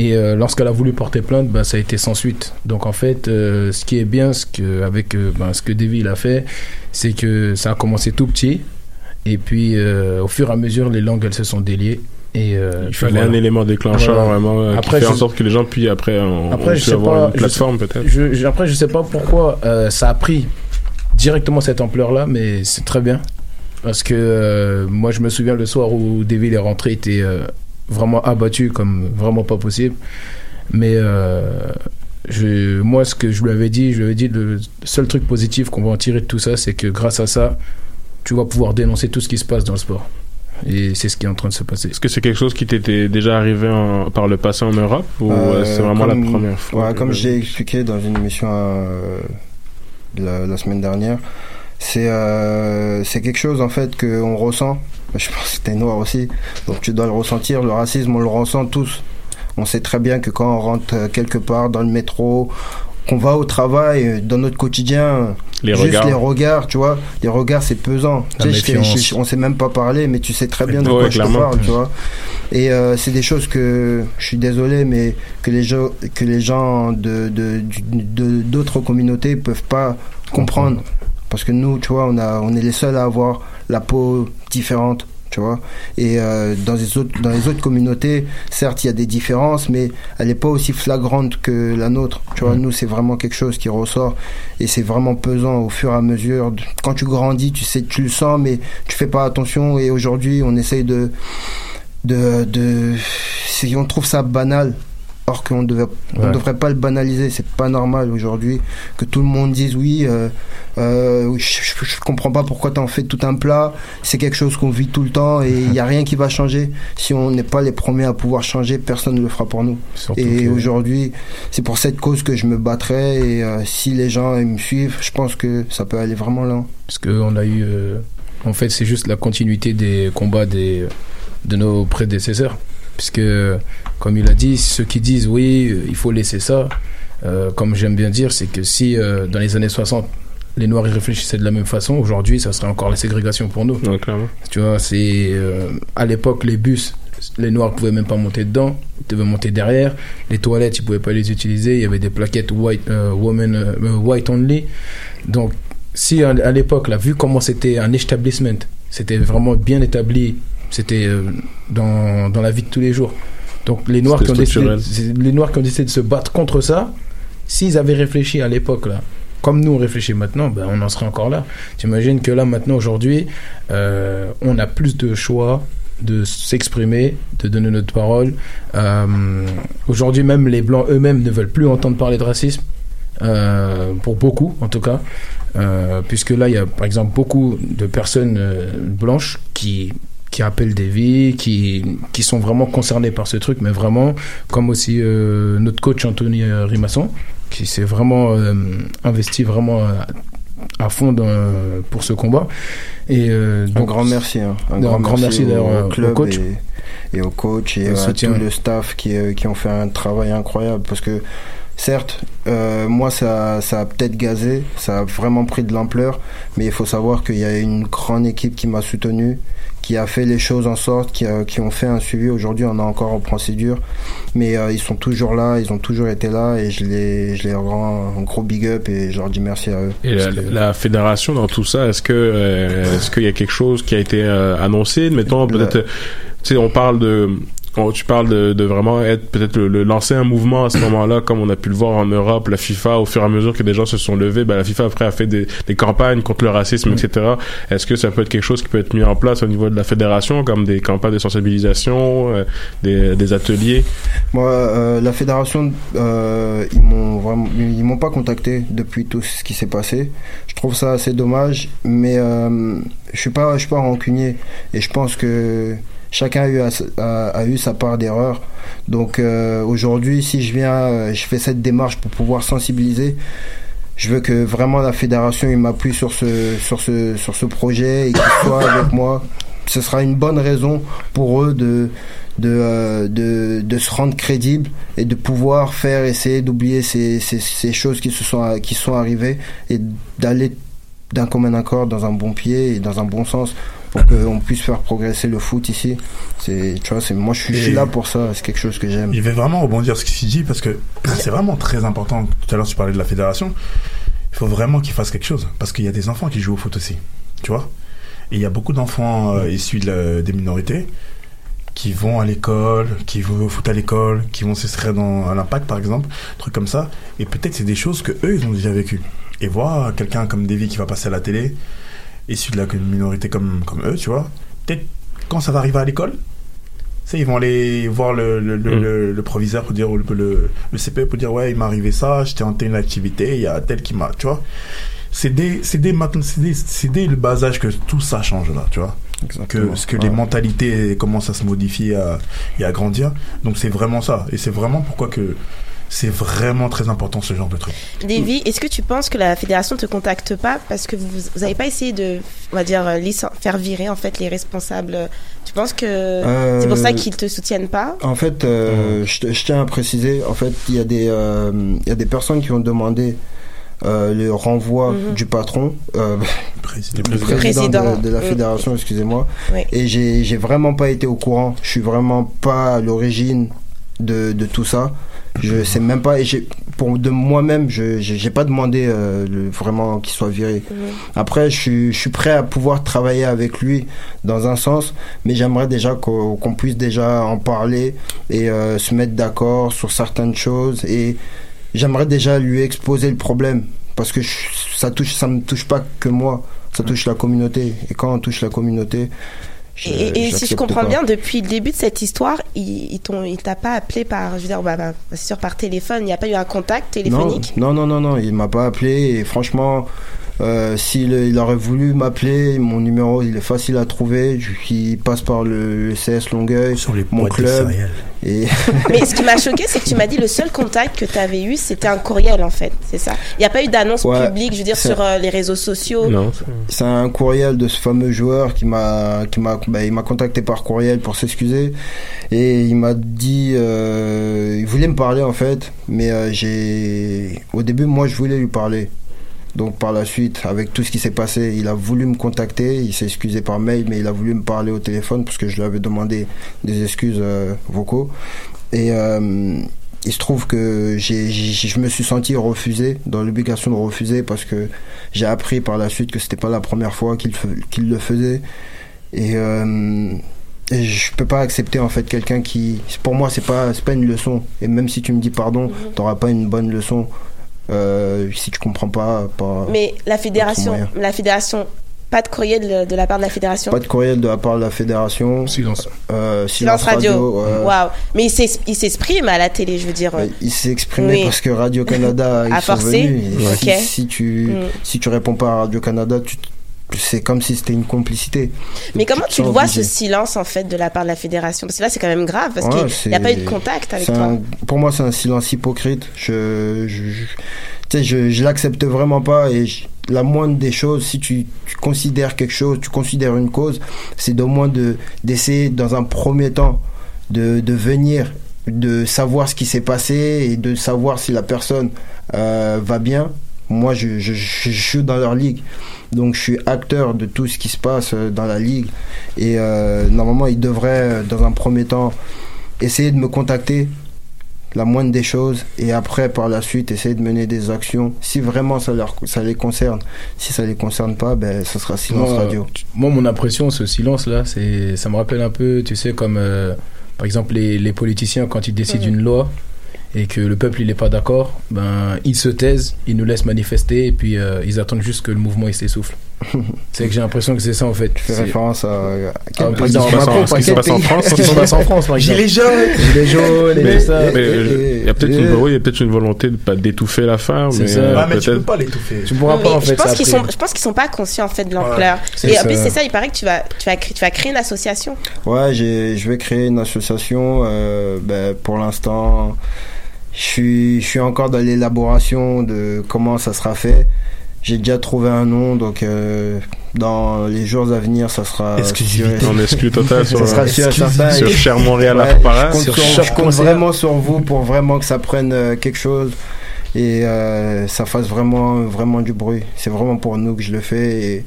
Et euh, lorsqu'elle a voulu porter plainte, ben, ça a été sans suite. Donc en fait, euh, ce qui est bien, ce que, avec euh, ben, ce que Davy a fait, c'est que ça a commencé tout petit. Et puis au fur et à mesure, les langues elles se sont déliées. Et, euh, Il fallait un élément déclencheur Voilà. vraiment Après, qui fait en sorte que les gens puissent après on, après, on je puisse sais avoir pas, une plateforme peut-être. je- je- après, je sais pas pourquoi euh, ça a pris directement cette ampleur-là, mais c'est très bien. Parce que euh, moi, je me souviens le soir où David est rentré, il était euh, vraiment abattu comme vraiment pas possible. Mais euh, je, moi, ce que je lui avais dit, je lui avais dit le seul truc positif qu'on va en tirer de tout ça, c'est que grâce à ça, tu vas pouvoir dénoncer tout ce qui se passe dans le sport. Et c'est ce qui est en train de se passer. Est-ce que c'est quelque chose qui t'était déjà arrivé en- par le passé en Europe ou Euh, c'est vraiment comme- la première fois ouais, Comme j'ai expliqué dans une émission euh, la, la semaine dernière, c'est euh, c'est quelque chose en fait qu'on ressent. Je pense que t'es noir aussi, donc tu dois le ressentir. Le racisme, on le ressent tous. On sait très bien que quand on rentre euh, quelque part dans le métro, qu'on va au travail, euh, dans notre quotidien, Les juste regards. les regards, tu vois, les regards c'est pesant. Tu sais, je je- on sait même pas parler, mais tu sais très bien de quoi je te parle, tu vois. Et euh, c'est des choses que je suis désolé, mais que les gens, que les gens de de- du- de- d'autres communautés peuvent pas comprendre, parce que nous, tu vois, on a, on est les seuls à avoir la peau différente. Tu vois. Et euh, dans les autres dans les autres communautés certes il y a des différences mais elle n'est pas aussi flagrante que la nôtre tu vois. Nous c'est vraiment quelque chose qui ressort et c'est vraiment pesant au fur et à mesure quand tu grandis tu sais tu le sens mais tu fais pas attention. Et aujourd'hui on essaye de de, de si on trouve ça banal or qu'on devait Ouais. devrait pas le banaliser c'est pas normal aujourd'hui que tout le monde dise oui euh, euh, je, je, comprends pas pourquoi t'en fais tout un plat c'est quelque chose qu'on vit tout le temps et il y a rien qui va changer si on n'est pas les premiers à pouvoir changer personne ne le fera pour nous Surtout et que- aujourd'hui c'est pour cette cause que je me battrai et euh, si les gens ils me suivent je pense que ça peut aller vraiment loin Parce qu'on a eu. en fait, c'est juste la continuité des combats des, de nos prédécesseurs. Puisque, comme il a dit, ceux qui disent oui, euh, il faut laisser ça, euh, comme j'aime bien dire, c'est que si euh, dans les années 60, les Noirs y réfléchissaient de la même façon, aujourd'hui, ça serait encore la ségrégation pour nous. Tu vois, c'est. euh, à l'époque, les bus. Les noirs pouvaient même pas monter dedans, ils devaient monter derrière. Les toilettes, ils pouvaient pas les utiliser. Il y avait des plaquettes white, euh, woman, euh, white only. Donc, si à, à l'époque, là, vu comment c'était un establishment, c'était vraiment bien établi, c'était euh, dans, dans la vie de tous les jours. Donc, les Noirs, qui ont décidé, les Noirs qui ont décidé de se battre contre ça, s'ils avaient réfléchi à l'époque, là, comme nous on réfléchit maintenant, ben, on en serait encore là. T'imagines que là, maintenant, aujourd'hui, euh, on a plus de choix de s'exprimer, de donner notre parole. Euh, aujourd'hui, même les Blancs eux-mêmes ne veulent plus entendre parler de racisme, euh, pour beaucoup en tout cas. Puisque là, il y a par exemple beaucoup de personnes blanches qui qui appellent des vies, qui, qui sont vraiment concernés par ce truc, mais vraiment, comme aussi euh, notre coach Anthony euh, Rimasson, qui s'est vraiment euh, investi vraiment à fond dans, pour ce combat. Et, euh, Un grand merci. hein. Un, un grand, merci, d'ailleurs au, au club coach. Et, et au coach et Le à tout le staff qui, qui ont fait un travail incroyable. Parce que, certes, euh, moi, ça, ça a peut-être gazé, ça a vraiment pris de l'ampleur, mais il faut savoir qu'il y a une grande équipe qui m'a soutenu, qui a fait les choses en sorte, qui, a- qui ont fait un suivi. Aujourd'hui, on est encore en procédure, mais euh, ils sont toujours là, ils ont toujours été là, et je les, je les rends un gros big up et je leur dis merci à eux. Et la, que- la fédération dans tout ça, est-ce que euh, est-ce qu'il y a quelque chose qui a été euh, annoncé? Mettons peut-être, euh, tu sais, on parle de on- tu parles de, de vraiment être peut-être le, le- lancer un mouvement à ce moment-là, comme on a pu le voir en Europe, la FIFA, au fur et à mesure que des gens se sont levés, ben, la FIFA après a fait des, des campagnes contre le racisme, etc. Est-ce que ça peut être quelque chose qui peut être mis en place au niveau de la fédération, comme des campagnes de sensibilisation, euh, des, des ateliers? Moi, euh, la fédération, euh, ils m'ont vraiment, ils m'ont pas contacté depuis tout ce qui s'est passé. Je trouve ça assez dommage, mais euh, je suis pas, je suis pas rancunier et je pense que chacun a eu, a, a- a eu sa part d'erreur. Donc euh, aujourd'hui, si je viens, euh, je fais cette démarche pour pouvoir sensibiliser. Je veux que vraiment la fédération m'appuie sur ce sur ce sur ce projet et qu'il soit avec moi. Ce sera une bonne raison pour eux de de, euh, de, de se rendre crédible et de pouvoir faire essayer d'oublier ces, ces, ces choses qui se sont qui sont arrivées et d'aller d'un commun accord dans un bon pied et dans un bon sens pour qu'on puisse faire progresser le foot ici. C'est tu vois c'est moi je suis, je suis Et- là pour ça, c'est quelque chose que j'aime. Il va vraiment rebondir sur ce qu'il dit parce que c'est vraiment très important. Tout à l'heure, tu parlais de la fédération. Il faut vraiment qu'ils fassent quelque chose parce qu'il y a des enfants qui jouent au foot aussi. Tu vois? Et il y a beaucoup d'enfants euh, issus de la- des minorités qui vont à l'école, qui vont au foot à l'école, qui vont s'inscrire dans à l'impact par exemple, trucs comme ça. Et peut-être c'est des choses que eux ils ont déjà vécues. Et voir quelqu'un comme Davy qui va passer à la télé, issu de la minorité comme comme eux, tu vois. Peut-être quand ça va arriver à l'école, sais, ils vont aller voir le, le, le, Mm. le- le proviseur pour dire, ou le, le, CPE pour dire, ouais, il m'est arrivé ça, j'étais en telle activité, il y a tel qui m'a, tu vois. C'est dès, c'est dès maintenant, c'est dès, c'est dès le bas âge que tout ça change là, tu vois. Exactement. Que, ce que Ouais. les mentalités commencent à se modifier à- et à grandir. Donc c'est vraiment ça. Et c'est vraiment pourquoi que c'est vraiment très important ce genre de truc. Davy, est-ce que tu penses que la fédération te contacte pas parce que vous n'avez pas essayé de, on va dire, euh, faire virer en fait les responsables? Tu penses que Euh, c'est pour ça qu'ils te soutiennent pas? En fait, euh, je, tiens à préciser, en fait, il y a des, euh, il y a des personnes qui ont demandé euh, le renvoi Mhm. du patron, euh, du président, Président. de, de la Mhm. fédération, excusez-moi. Oui. Et j'ai, j'ai vraiment pas été au courant. Je suis vraiment pas à l'origine de, de tout ça. Je sais même pas. Et j'ai, pour de moi-même, je j'ai, pas demandé euh, le- vraiment qu'il soit viré. Après, je suis, je suis prêt à pouvoir travailler avec lui dans un sens, mais j'aimerais déjà qu'on qu'on puisse déjà en parler et euh, se mettre d'accord sur certaines choses. Et j'aimerais déjà lui exposer le problème parce que je- ça touche, ça me touche pas que moi, ça touche la communauté. Et quand on touche la communauté, je- Et, et si je comprends pas. bien, depuis le début de cette histoire, il, il t'a pas appelé par, je veux dire, bah, bah, c'est sûr par téléphone. Il n'y a pas eu un contact téléphonique? Non, non, non, non, non, il m'a pas appelé et franchement, euh, s'il il aurait voulu m'appeler, mon numéro il est facile à trouver, il passe par le, le CS Longueuil, mon club. Et Mais ce qui m'a choqué, c'est que tu m'as dit le seul contact que tu avais eu, c'était un courriel en fait, c'est ça? Il n'y a pas eu d'annonce Ouais, publique, je veux dire, sur euh, les réseaux sociaux? c'est un courriel de ce fameux joueur qui m'a qui m'a bah, il m'a contacté par courriel pour s'excuser et il m'a dit euh, il voulait me parler en fait mais euh, j'ai au début moi je voulais lui parler donc par la suite avec tout ce qui s'est passé il a voulu me contacter il s'est excusé par mail mais il a voulu me parler au téléphone parce que je lui avais demandé des excuses euh, vocaux et euh, il se trouve que j'ai, j'ai- je me suis senti refusé, dans l'obligation de refuser, parce que j'ai appris par la suite que c'était pas la première fois qu'il, le faisait. Et, euh, et je peux pas accepter en fait quelqu'un qui, pour moi, c'est pas, c'est pas une leçon. Et même si tu me dis pardon, t'auras pas une bonne leçon. Euh, si tu comprends pas, pas. Mais la fédération, la fédération, pas de courrier de, de la part de la fédération? Pas de courriel de la part de la fédération. Silence. Euh, Silence radio. ouais. Waouh. Mais il s'ex- il s'exprime à la télé, je veux dire. Il s'est exprimé Oui. parce que Radio Canada A forcé. venus. Et Ok. Si, si tu Mm. si tu réponds pas à Radio Canada, tu c'est comme si c'était une complicité. Mais comment tu vois obligé. ce silence en fait de la part de la fédération? Parce que là c'est quand même grave parce Ouais, qu'il n'y a pas eu de contact avec toi. un- pour moi, c'est un silence hypocrite. Je, je, je- je, je l'accepte vraiment pas et je- la moindre des choses, si tu, tu considères quelque chose, tu considères une cause, c'est de moins de d'essayer dans un premier temps de, de venir, de savoir ce qui s'est passé et de savoir si la personne euh, va bien. Moi, je, je, je, je suis dans leur ligue. Donc, je suis acteur de tout ce qui se passe euh, dans la ligue. Et euh, normalement, ils devraient, euh, dans un premier temps, essayer de me contacter, la moindre des choses, et après, par la suite, essayer de mener des actions. Si vraiment ça, leur, ça les concerne. Si ça les concerne pas, ben, ce sera silence moi, radio. Moi, mon impression, ce silence-là, c'est, ça me rappelle un peu, tu sais, comme euh, par exemple les, les politiciens quand ils décident une loi et que le peuple il est pas d'accord, ben ils se taisent, ils nous laissent manifester et puis euh, ils attendent juste que le mouvement il s'essouffle. c'est que j'ai l'impression que c'est ça en fait. Tu fais référence à, quel quel président pays Macron, Ce qui se passe en France, Ce qui se passe en France, par exemple. Gilets jaunes Gilets jaunes et Mais- tout ça. mais, euh, il y a peut-être une, oui, il y a peut-être une volonté de pas d'étouffer l'affaire, C'est mais, ça. euh, Ah, mais tu peux pas l'étouffer. Tu pourras pas en je fait. pense ça sont, je pense qu'ils sont pas conscients en fait de l'ampleur. c'est et en ça. plus c'est ça, il paraît que tu vas, tu vas, créer- tu vas créer une association. Ouais, je vais créer une association. Euh, ben, pour l'instant, je suis, je suis encore dans l'élaboration de comment ça sera fait. J'ai déjà trouvé un nom, donc euh, dans les jours à venir, ça sera. Exclusivité. On exclut total sur- ça sera certain. Sur Et- Cher Montréal Ouais, Apparat. Je compte, Sur sur- je compte vraiment sur vous pour vraiment que ça prenne euh, quelque chose et euh, ça fasse vraiment, vraiment du bruit. C'est vraiment pour nous que je le fais et,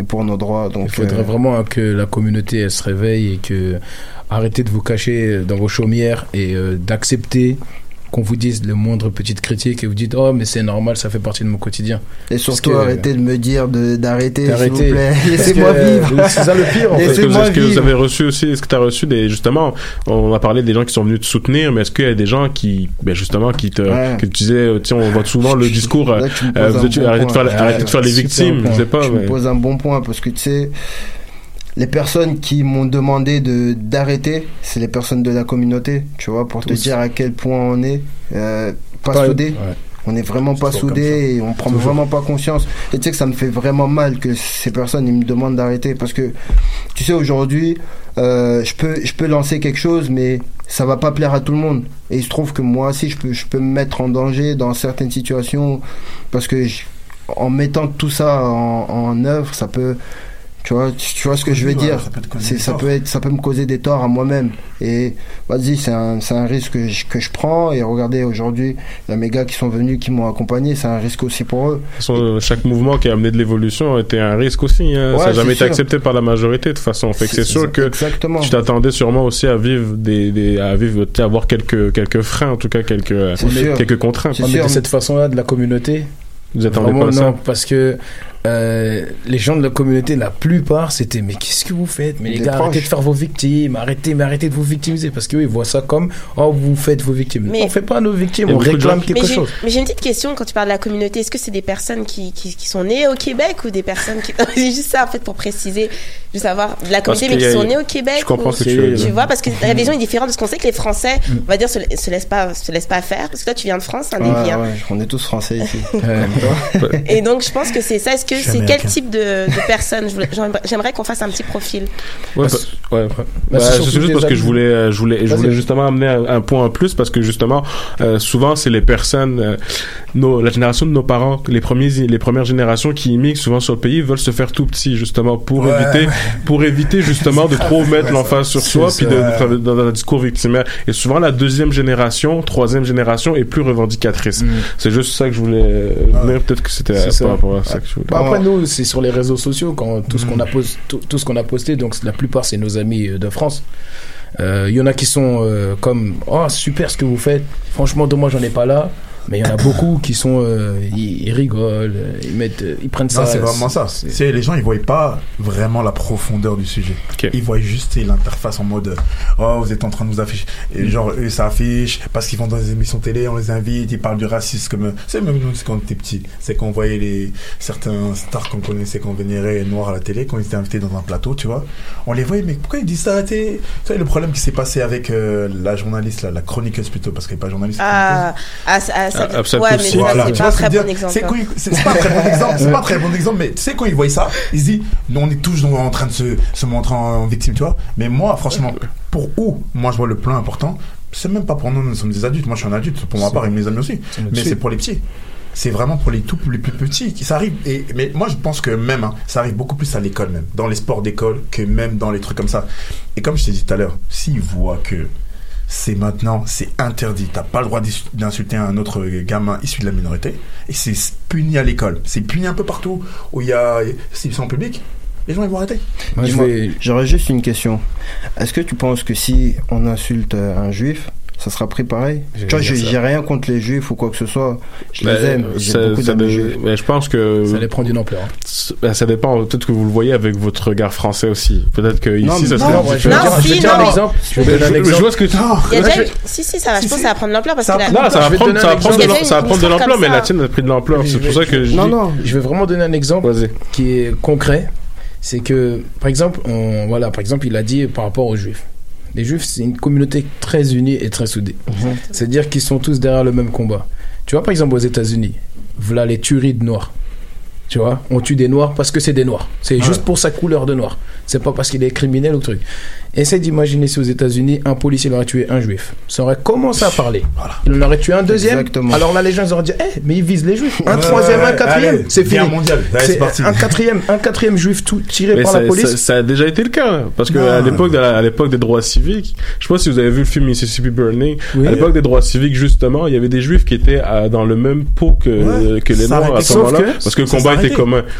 et pour nos droits. Donc, Il faudrait euh, vraiment que la communauté elle se réveille et que arrêtez de vous cacher dans vos chaumières et euh, d'accepter qu'on vous dise le moindre petite critique et vous dites oh mais c'est normal ça fait partie de mon quotidien Et surtout que- arrêtez de me dire de- d'arrêter, s'il vous plaît. Laissez-moi que, vivre. c'est ça le pire, en fait. Est-ce que, vous avez reçu aussi, est-ce que tu as reçu des, justement, on a parlé des gens qui sont venus te soutenir, mais est-ce qu'il y a des gens qui, ben justement, qui te, Ouais. que tu disais, euh, tiens, on voit souvent le discours, euh, Là, tu euh, un vous êtes- bon arrêtez de faire, arrêtez de faire les victimes, je sais pas, Tu mais- me poses un bon point parce que tu sais, les personnes qui m'ont demandé de d'arrêter, c'est les personnes de la communauté, tu vois, pour te dire à quel point on est euh, pas, Pas- soudés. ouais. On est vraiment pas soudés et on prend Toujours. vraiment pas conscience. Et tu sais que ça me fait vraiment mal que ces personnes ils me demandent d'arrêter parce que tu sais aujourd'hui euh, je peux je peux lancer quelque chose mais ça va pas plaire à tout le monde et il se trouve que moi aussi je peux je peux me mettre en danger dans certaines situations parce que je- en mettant tout ça en, en œuvre ça peut tu vois tu vois ce que je veux Ouais, dire ça peut ça être ça peut me causer des torts à moi-même et vas-y c'est un c'est un risque que je, que je prends et regardez aujourd'hui il y a mes gars qui sont venus qui m'ont accompagné c'est un risque aussi pour eux De toute façon, chaque mouvement qui a amené de l'évolution a été un risque aussi. Hein. Ouais, ça n'a jamais été sûr. accepté par la majorité de toute façon. Fait que C'est- sûr que exactement. tu t'attendais sûrement aussi à vivre des, des à vivre, avoir quelques quelques freins, en tout cas quelques quelques contraintes. Ouais, mais de cette façon-là de la communauté Vous attendez Vraiment, pas à ça? non, parce que euh, les gens de la communauté, la plupart, c'était mais qu'est-ce que vous faites? Mais les gars, arrêtez de faire vos victimes, arrêtez, mais arrêtez de vous victimiser parce qu'eux, ils voient ça comme oh, vous faites vos victimes. Mais- on fait pas nos victimes, on de réclame quelque mais chose. mais j'ai une petite question quand tu parles de la communauté. Est-ce que c'est des personnes qui, qui, qui sont nées au Québec ou des personnes qui. c'est juste ça en fait pour préciser. Je veux savoir. De la communauté, mais qui sont nés au Québec. je comprends ou- ce que tu veux dire. Tu vois, parce que la vision est différente parce qu'on sait que les Français, on va dire, se, se laissent pas, se laissent pas faire. Parce que toi, tu viens de France, un Ouais, Lévi, hein. ouais, on est tous français ici Et donc, je pense que c'est ça. Est-ce que C'est quel type de, de personne? J'aimerais qu'on fasse un petit profil. Ouais, bah, ouais. Bah, Bah, c'est juste parce que amis. je voulais, euh, je voulais, je Vas-y. voulais justement amener un, un point en plus parce que justement, euh, souvent c'est les personnes, euh, nos, la génération de nos parents, les premiers, les premières générations qui immigrent souvent sur le pays veulent se faire tout petit justement pour Ouais, éviter, ouais. pour éviter justement de trop mettre l'emphase sur soi puis de, de faire dans un discours victimaire. Et souvent la deuxième génération, troisième génération est plus revendicatrice. C'est juste ça que je voulais euh, venir. Peut-être que c'était euh, par rapport à ça que je voulais. Bah, après nous, c'est sur les réseaux sociaux quand tout ce qu'on a posté, tout, tout ce qu'on a posté. Donc la plupart c'est nos amis euh, de France. Euh, Il y en a qui sont euh, comme oh super ce que vous faites. Franchement, dommage j'en ai pas là. Mais il y en a beaucoup qui sont euh, ils, ils rigolent, euh, ils mettent, euh, ils prennent ça. Non, c'est vraiment ça. C'est les gens, ils voient pas vraiment la profondeur du sujet. Ils voient juste l'interface en mode oh vous êtes en train de nous afficher. Et genre eux ça affiche parce qu'ils vont dans des émissions télé, on les invite, ils parlent du racisme comme c'est même nous c'est quand on était petits, c'est qu'on voyait les certains stars qu'on connaissait qu'on vénérait noirs à la télé quand ils étaient invités dans un plateau, tu vois. On les voyait mais pourquoi ils disent ça Tu sais le problème qui s'est passé avec euh, la journaliste là, la chroniqueuse plutôt parce qu'elle est pas journaliste. Ça- ah, ça- Ah, Absent ouais, mais Kursi. ça, Voilà. c'est Tu pas ce très bon dire exemple. C'est pas un très bon exemple, c'est pas un très bon exemple, mais tu sais, quand ils voient ça, ils se disent, nous, on est toujours en train de se, se montrer en victime, tu vois. Mais moi, franchement, pour où moi je vois le plan important, c'est même pas pour nous, nous sommes des adultes. Moi, je suis un adulte, pour ma part, et mes amis aussi. Mais c'est pour les petits. C'est vraiment pour les tout les plus petits qui ça arrive. Et, mais moi, je pense que même, hein, ça arrive beaucoup plus à l'école, même, dans les sports d'école, que même dans les trucs comme ça. Et comme je t'ai dit tout à l'heure, s'ils voient que c'est maintenant, c'est interdit. T'as pas le droit d'insulter un autre gamin issu de la minorité. Et c'est puni à l'école. C'est puni un peu partout où il y a, s'ils sont en public, les gens ils vont arrêter. Dis-moi, J'aurais juste une question. Est-ce que tu penses que si on insulte un juif, ça sera pris pareil J'ai Tu vois, j'ai rien contre les juifs ou quoi que ce soit. Je Ben, les aime. J'ai ça- beaucoup ça d'amis juifs. mais je pense que Ça dépend d'une ampleur. Ben, ça dépend peut-être que vous le voyez avec votre regard français aussi. Peut-être que Non, ici ça serait non, je vais dire- je vais dire un non. exemple. Je vais donner un Je- exemple. Je vois ce que tu. Il y a déjà Si, si, ça va, je pense que ça va prendre de l'ampleur parce que la- Non, ça va Je vais prendre, donner ça va un prendre de l'ampleur, mais la tienne a pris de l'ampleur. C'est pour ça que je non, non, je vais vraiment donner un exemple qui est concret. C'est que, par exemple, on, voilà, par exemple, il a dit par rapport aux juifs. Les juifs, c'est une communauté très unie et très soudée. C'est-à-dire qu'ils sont tous derrière le même combat. Tu vois, par exemple, aux États-Unis, voilà les tueries de noirs. Tu vois, on tue des noirs parce que c'est des noirs. C'est juste pour sa couleur de noir. C'est pas parce qu'il est criminel ou truc. Essaye d'imaginer si aux États-Unis, un policier aurait tué un juif. Ça aurait commencé à parler. Il en aurait tué un deuxième. Exactement. Alors là, les gens ils auraient dit, eh, mais ils visent les juifs. Un Ouais, troisième, un quatrième. C'est fini. c'est parti. un quatrième, un quatrième juif tout tiré Mais par ça, la police. ça- ça a déjà été le cas, là. parce que Non. à l'époque, à l'époque des droits civiques, je sais pas si vous avez vu le film Mississippi Burning. Oui. À l'époque des droits civiques, justement, il y avait des juifs qui étaient euh, dans le même pot que Ouais. que les noirs à ce moment-là, que- parce que le combat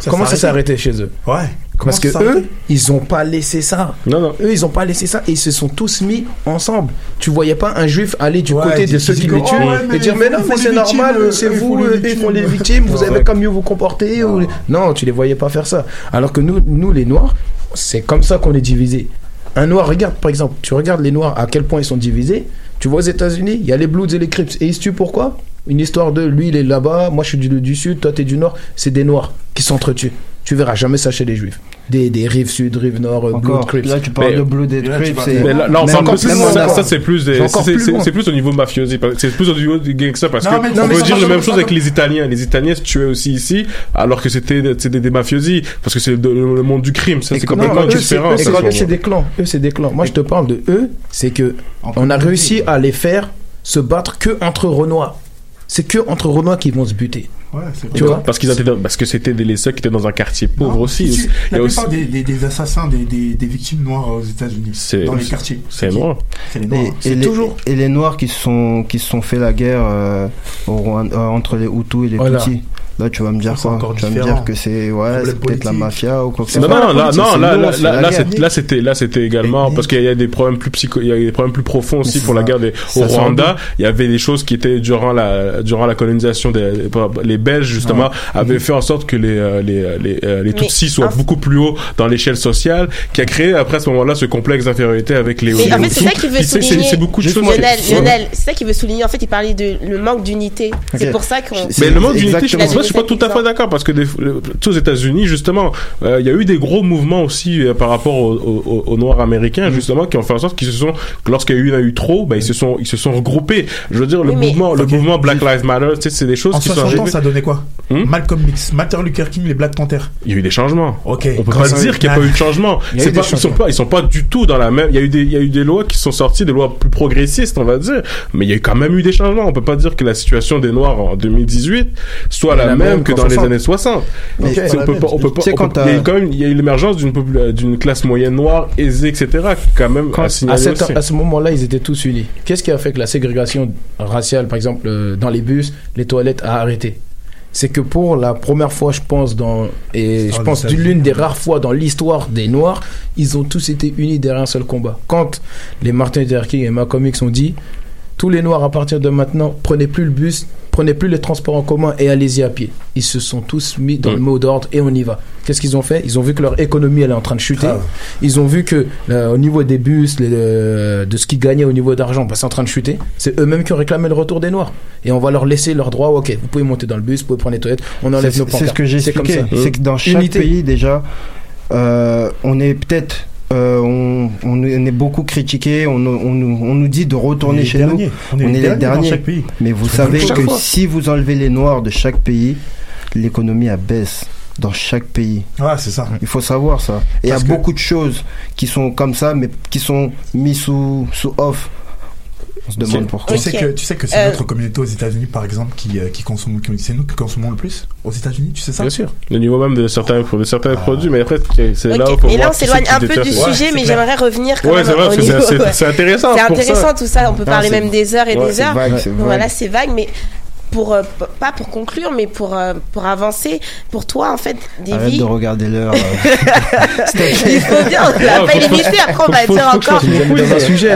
Comment ça s'est arrêté chez eux Ouais. Parce que eux, ils ont pas laissé ça. Non, non. Eux, ils ont pas laissé ça et ils se sont tous mis ensemble. Tu voyais pas un juif aller du Ouais, côté de ceux qui les tuent oh ouais, et dire mais non mais c'est normal, c'est vous, ils victimes. font les victimes, vous avez qu'à mieux vous comporter. Non, tu les voyais pas faire ça. Alors que nous, nous les noirs, c'est comme ça qu'on est divisés. Un noir, regarde par exemple, tu regardes les noirs à quel point ils sont divisés. Tu vois aux États-Unis, il y a les Bloods et les Crips et ils se tuent pourquoi? Une histoire de lui il est là-bas, moi je suis du, du sud, toi t'es du nord. C'est des noirs qui s'entretuent. Tu verras jamais ça chez les juifs. Des, des rives sud, rives nord, euh, Blood. Crips. Là, tu parles Mais- de Blood et là, tu Crips. c'est- Mais là, là, on même- parle plus, même ça, c'est plus, des- C'est c'est- plus c'est c'est plus au niveau mafiosi. C'est plus au niveau du gangsta parce Non, que mais- on non, mais peut dire la même chose avec les Italiens. Les Italiens se tuaient aussi ici, alors que c'était des, des mafiosi parce que c'est le monde du crime. Ça, c'est complètement c'est- différent. c'est- eux, c'est des clans. Eux, c'est des clans. Moi, je te parle de eux, c'est que on a réussi à les faire se battre que entre Renois. C'est que entre Renois qui vont se buter. Ouais, c'est Tu vois parce qu'ils étaient dans- parce que c'était des les seuls qui étaient dans un quartier pauvre Non, aussi. si, si, Il y La a aussi plupart des, des, des assassins, des, des, des victimes noires aux États-Unis, C'est- dans les quartiers. c'est noir. C'est les noirs. Et, et les, et les Noirs qui se sont, qui sont fait la guerre euh, au Rwanda- euh, entre les Hutus et les Voilà. Tutsis. Là, tu vas me dire C'est quoi? Tu vas me dire que c'est ouais, peut-être la mafia ou quoi que ce Non, soit. non, non, là, non, là, non, là, là, c'était, là, c'était également, parce qu'il y a des problèmes plus psycho, il y a des problèmes plus profonds aussi pour la guerre des, au Rwanda. Il y avait des choses qui étaient durant la, durant la colonisation des, les Belges, justement, avaient fait en sorte que les, euh, les, les, euh, les Mais Tutsis soient en- beaucoup plus hauts dans l'échelle sociale, qui a créé après à ce moment-là ce complexe d'infériorité avec les, Mais les en fait, c'est ça qu'il veut Puis c'est- c'est- souligner. C'est beaucoup de choses. Lionel, qui- Lionel, c'est ça qu'il veut souligner. En fait, il parlait de le manque d'unité. C'est Ok. pour ça qu'on. Mais le manque d'unité, je pense pas, je suis pas tout à fait d'accord parce que des, le- aux États-Unis, justement, euh, il y a eu des gros mouvements aussi euh, par rapport aux, aux- aux Noirs américains, justement, qui ont fait en sorte qu'ils se sont, que lorsqu'il y a eu, il y en a eu trop, ben ils se sont, ils se sont regroupés. Je veux dire, le Oui, mais- mouvement, le mouvement Black Lives Matter, tu sais, c'est des choses En qui sont 60 ans, ça donnait quoi Hmm Malcolm X, Martin Luther King, les Black Panthers. Il y a eu des changements. Ok. On peut Quand pas dire qu'il n'y a pas eu de changement. Il y a C'est eu pas, des ils sont pas, ils sont pas du tout dans la même. Il y a eu des, il y a eu des lois qui sont sorties, des lois plus progressistes, on va dire. Mais il y a quand même eu des changements. On peut pas dire que la situation des Noirs en 2018 soit la, la même même que dans les 60. années 60. Mais C'est- c'est on peut pas, on peut pas, on peut- il y a eu t'as- quand même, il y a eu l'émergence d'une classe moyenne noire aisée, etc. Quand même Quand- à à, signaler cette- aussi. à ce moment-là, ils étaient tous unis. Qu'est-ce qui a fait que la ségrégation raciale, par exemple, euh, dans les bus, les toilettes, a arrêté? C'est que pour la première fois, je pense, dans, et je pense l'une des rares fois dans l'histoire des Noirs, ils ont tous été unis derrière un seul combat. Quand les Martin Luther King et Malcolm X ont dit, tous les Noirs à partir de maintenant, prenez plus le bus, prenez plus les transports en commun et allez-y à pied. Ils se sont tous mis dans le mot d'ordre et on y va. Qu'est-ce qu'ils ont fait? Ils ont vu que leur économie elle est en train de chuter. Ils ont vu que euh, au niveau des bus, les, euh, de ce qu'ils gagnaient au niveau d'argent, bah, c'est en train de chuter. C'est eux-mêmes qui ont réclamé le retour des Noirs. Et on va leur laisser leurs droits. Ok, vous pouvez monter dans le bus, vous pouvez prendre les toilettes, on enlève C'est nos c'est pancartes. ce que j'ai expliqué. C'est que dans chaque Unité. pays, déjà, euh, on est peut-être. Euh, on, on est beaucoup critiqué, on, on nous, on nous dit de retourner On les chez derniers. nous. On est les derniers dans chaque pays. Mais vous savez que fois. si vous enlevez les noirs de chaque pays, l'économie abaisse dans chaque pays. Ouais, c'est ça. Il faut savoir ça. Et il y a que- beaucoup de choses qui sont comme ça, mais qui sont mises sous, sous off. On se demande pourquoi. Tu sais que tu sais que c'est Euh, notre communauté aux États-Unis, par exemple, qui euh, qui consomme, qui- c'est nous qui consommons le plus aux États-Unis. Tu sais ça? Bien sûr. Le niveau même de certains, de certains produits, mais après, c'est là où Et là, on s'éloigne un peu du sujet, mais j'aimerais revenir quand Ouais, même c'est vrai, c'est- intéressant, C'est intéressant tout ça. On peut parler même des heures et Ouais, des heures. Voilà, c'est vague, mais pour euh, pas pour conclure, mais pour euh, pour avancer, pour toi en fait, Arrête Davy. de regarder l'heure. euh. Il faut dire, on l'a Ouais, pas limité. Après, on va faut- dire encore. dans un sujet.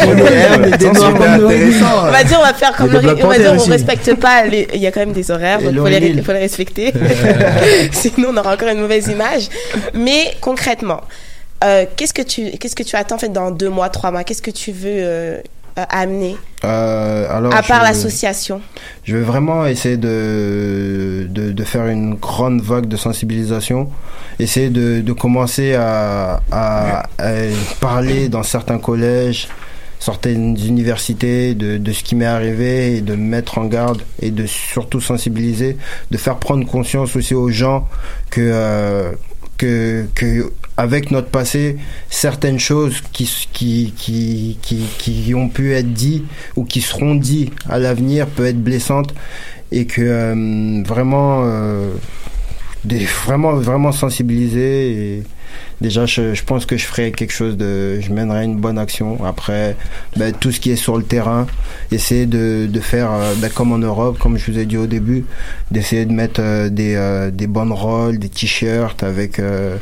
On des va dire, on va faire comme le, des on va dire, on respecte pas les, il y a quand même des horaires, donc les, faut les respecter. Sinon, on aura encore une mauvaise image. Mais concrètement, euh, qu'est-ce que tu, qu'est-ce que tu attends en fait dans deux mois, trois mois? Qu'est-ce que tu veux euh, euh, amener Euh, alors, à part l'association. Je vais vraiment essayer de, de, de faire une grande vague de sensibilisation, essayer de, de commencer à, à, à parler dans certains collèges, certaines universités de, de ce qui m'est arrivé et de me mettre en garde et de surtout sensibiliser, de faire prendre conscience aussi aux gens que, euh, que, avec notre passé, certaines choses qui, ont pu être dites ou qui seront dites à l'avenir peuvent être blessantes et que euh, vraiment, euh, sensibiliser déjà je, je pense que je ferai quelque chose de je mènerai une bonne action. Après ben, tout ce qui est sur le terrain essayer de, de faire euh, ben, comme en Europe comme je vous ai dit au début d'essayer de mettre euh, des, euh, des des t-shirts avec euh,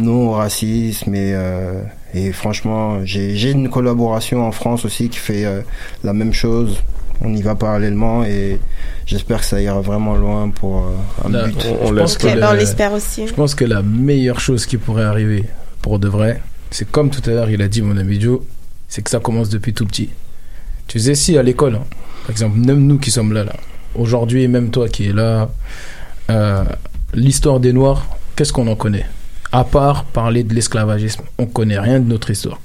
non au racisme et, euh, et franchement j'ai j'ai une collaboration en France aussi qui fait euh, la même chose. On y va parallèlement et j'espère que ça ira vraiment loin pour euh, un Là, but je pense que Ok, le- ben, on l'espère aussi. Je pense que la meilleure chose qui pourrait arriver pour de vrai, c'est comme tout à l'heure il a dit mon ami Joe, c'est que ça commence depuis tout petit. Tu sais si à l'école, hein, par exemple même nous qui sommes là, là aujourd'hui même toi qui es là, euh, l'histoire des Noirs, qu'est-ce qu'on en connaît? À part parler de l'esclavagisme, on connaît rien de notre histoire.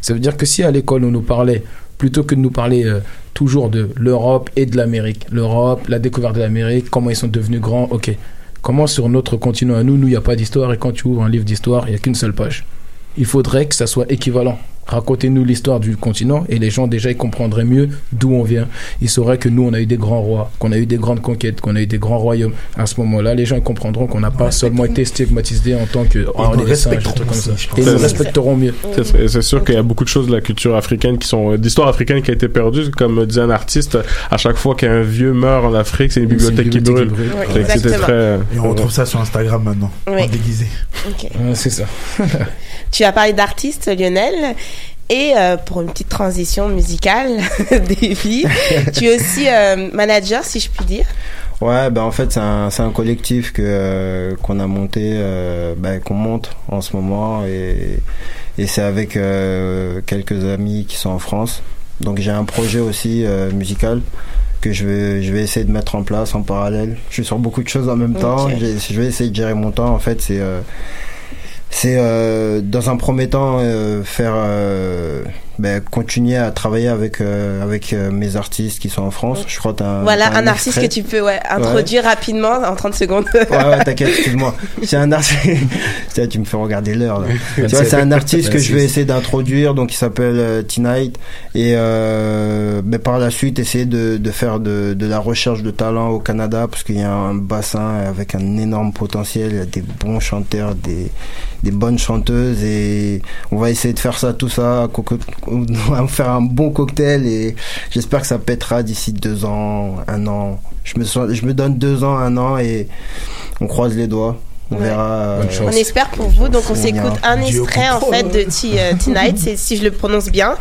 Ça veut dire que si à l'école on nous parlait, plutôt que de nous parler euh, toujours de l'Europe et de l'Amérique, l'Europe, la découverte de l'Amérique, comment ils sont devenus grands, ok. Comment sur notre continent à nous, nous, il n'y a pas d'histoire et quand tu ouvres un livre d'histoire, il n'y a qu'une seule page. Il faudrait que ça soit équivalent. Racontez-nous l'histoire du continent et les gens déjà ils comprendraient mieux d'où on vient. Ils sauraient que nous on a eu des grands rois, qu'on a eu des grandes conquêtes, qu'on a eu des grands royaumes. À ce moment-là, les gens ils comprendront qu'on n'a pas seulement été stigmatisés en tant que oh, on est des singes, comme ça. Et ils nous respecteront mieux. C'est- sûr qu'il y a beaucoup de choses de la culture africaine qui sont, d'histoire africaine qui a été perdue. Comme disait un artiste, à chaque fois qu'un vieux meurt en Afrique, c'est une bibliothèque qui brûle. qui brûle. Très. Et on retrouve ça sur Instagram maintenant, Oui. en déguisé. Ok. Ouais, c'est ça. Tu as parlé d'artiste, Lionel. Et euh, pour une petite transition musicale, Davy, tu es aussi euh, manager, si je puis dire. Ouais, ben en fait c'est un, c'est un collectif que euh, qu'on a monté, ben, qu'on monte en ce moment et, et c'est avec quelques amis qui sont en France. Donc j'ai un projet aussi musical que je vais je vais essayer de mettre en place en parallèle. Je suis sur beaucoup de choses en même temps. Je vais essayer de gérer mon temps. En fait c'est c'est euh, dans un premier temps euh, faire euh, ben, continuer à travailler avec euh, avec euh, mes artistes qui sont en France. Je crois que t'as un, voilà, un artiste que tu peux ouais, introduire rapidement en 30 secondes. Ouais, ouais, t'inquiète, excuse-moi. C'est un artiste. Tu me fais regarder l'heure, là. tu vois, c'est un artiste que je vais essayer d'introduire, donc il s'appelle euh, Tonight. Et, euh, mais par la suite, essayer de, de faire de, de la recherche de talent au Canada, parce qu'il y a un bassin avec un énorme potentiel. Il y a des bons chanteurs, des, des bonnes chanteuses. Et on va essayer de faire ça, tout ça, à on va faire un bon cocktail et j'espère que ça pètera d'ici deux ans, un an. Je me, je me donne deux ans, un an et on croise les doigts. On Ouais. verra. euh, On espère pour vous, donc on s'écoute un Dieu extrait en fait de T, euh, si je le prononce bien.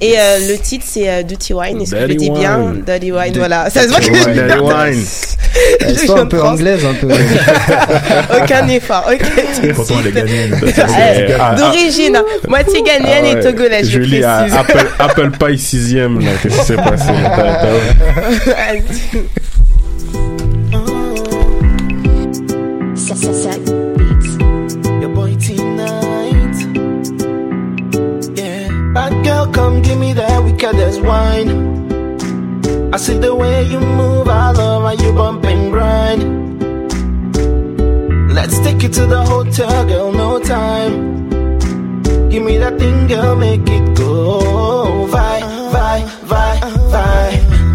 Et euh, le titre c'est Dirty Wine, est-ce que je le dis bien? Wine. Dirty Wine, voilà. Ça se voit que Dirty je Wine. Elle un peu anglaise, un peu. Aucun effort, ok. Pourtant, elle est Ah, ah. D'origine, moitié ghanéenne Ah et ouais. togolaise, je Julie Apple Pie 6ème, là. Qu'est-ce qui s'est passé? T'as- t'as- Your boy tonight. Yeah. Bad girl, come give me that wickedest wine. I see the way you move, I love how you bump and grind. Let's take it to the hotel, girl, no time. Give me that thing, girl, make it go. Vi, vi, vi.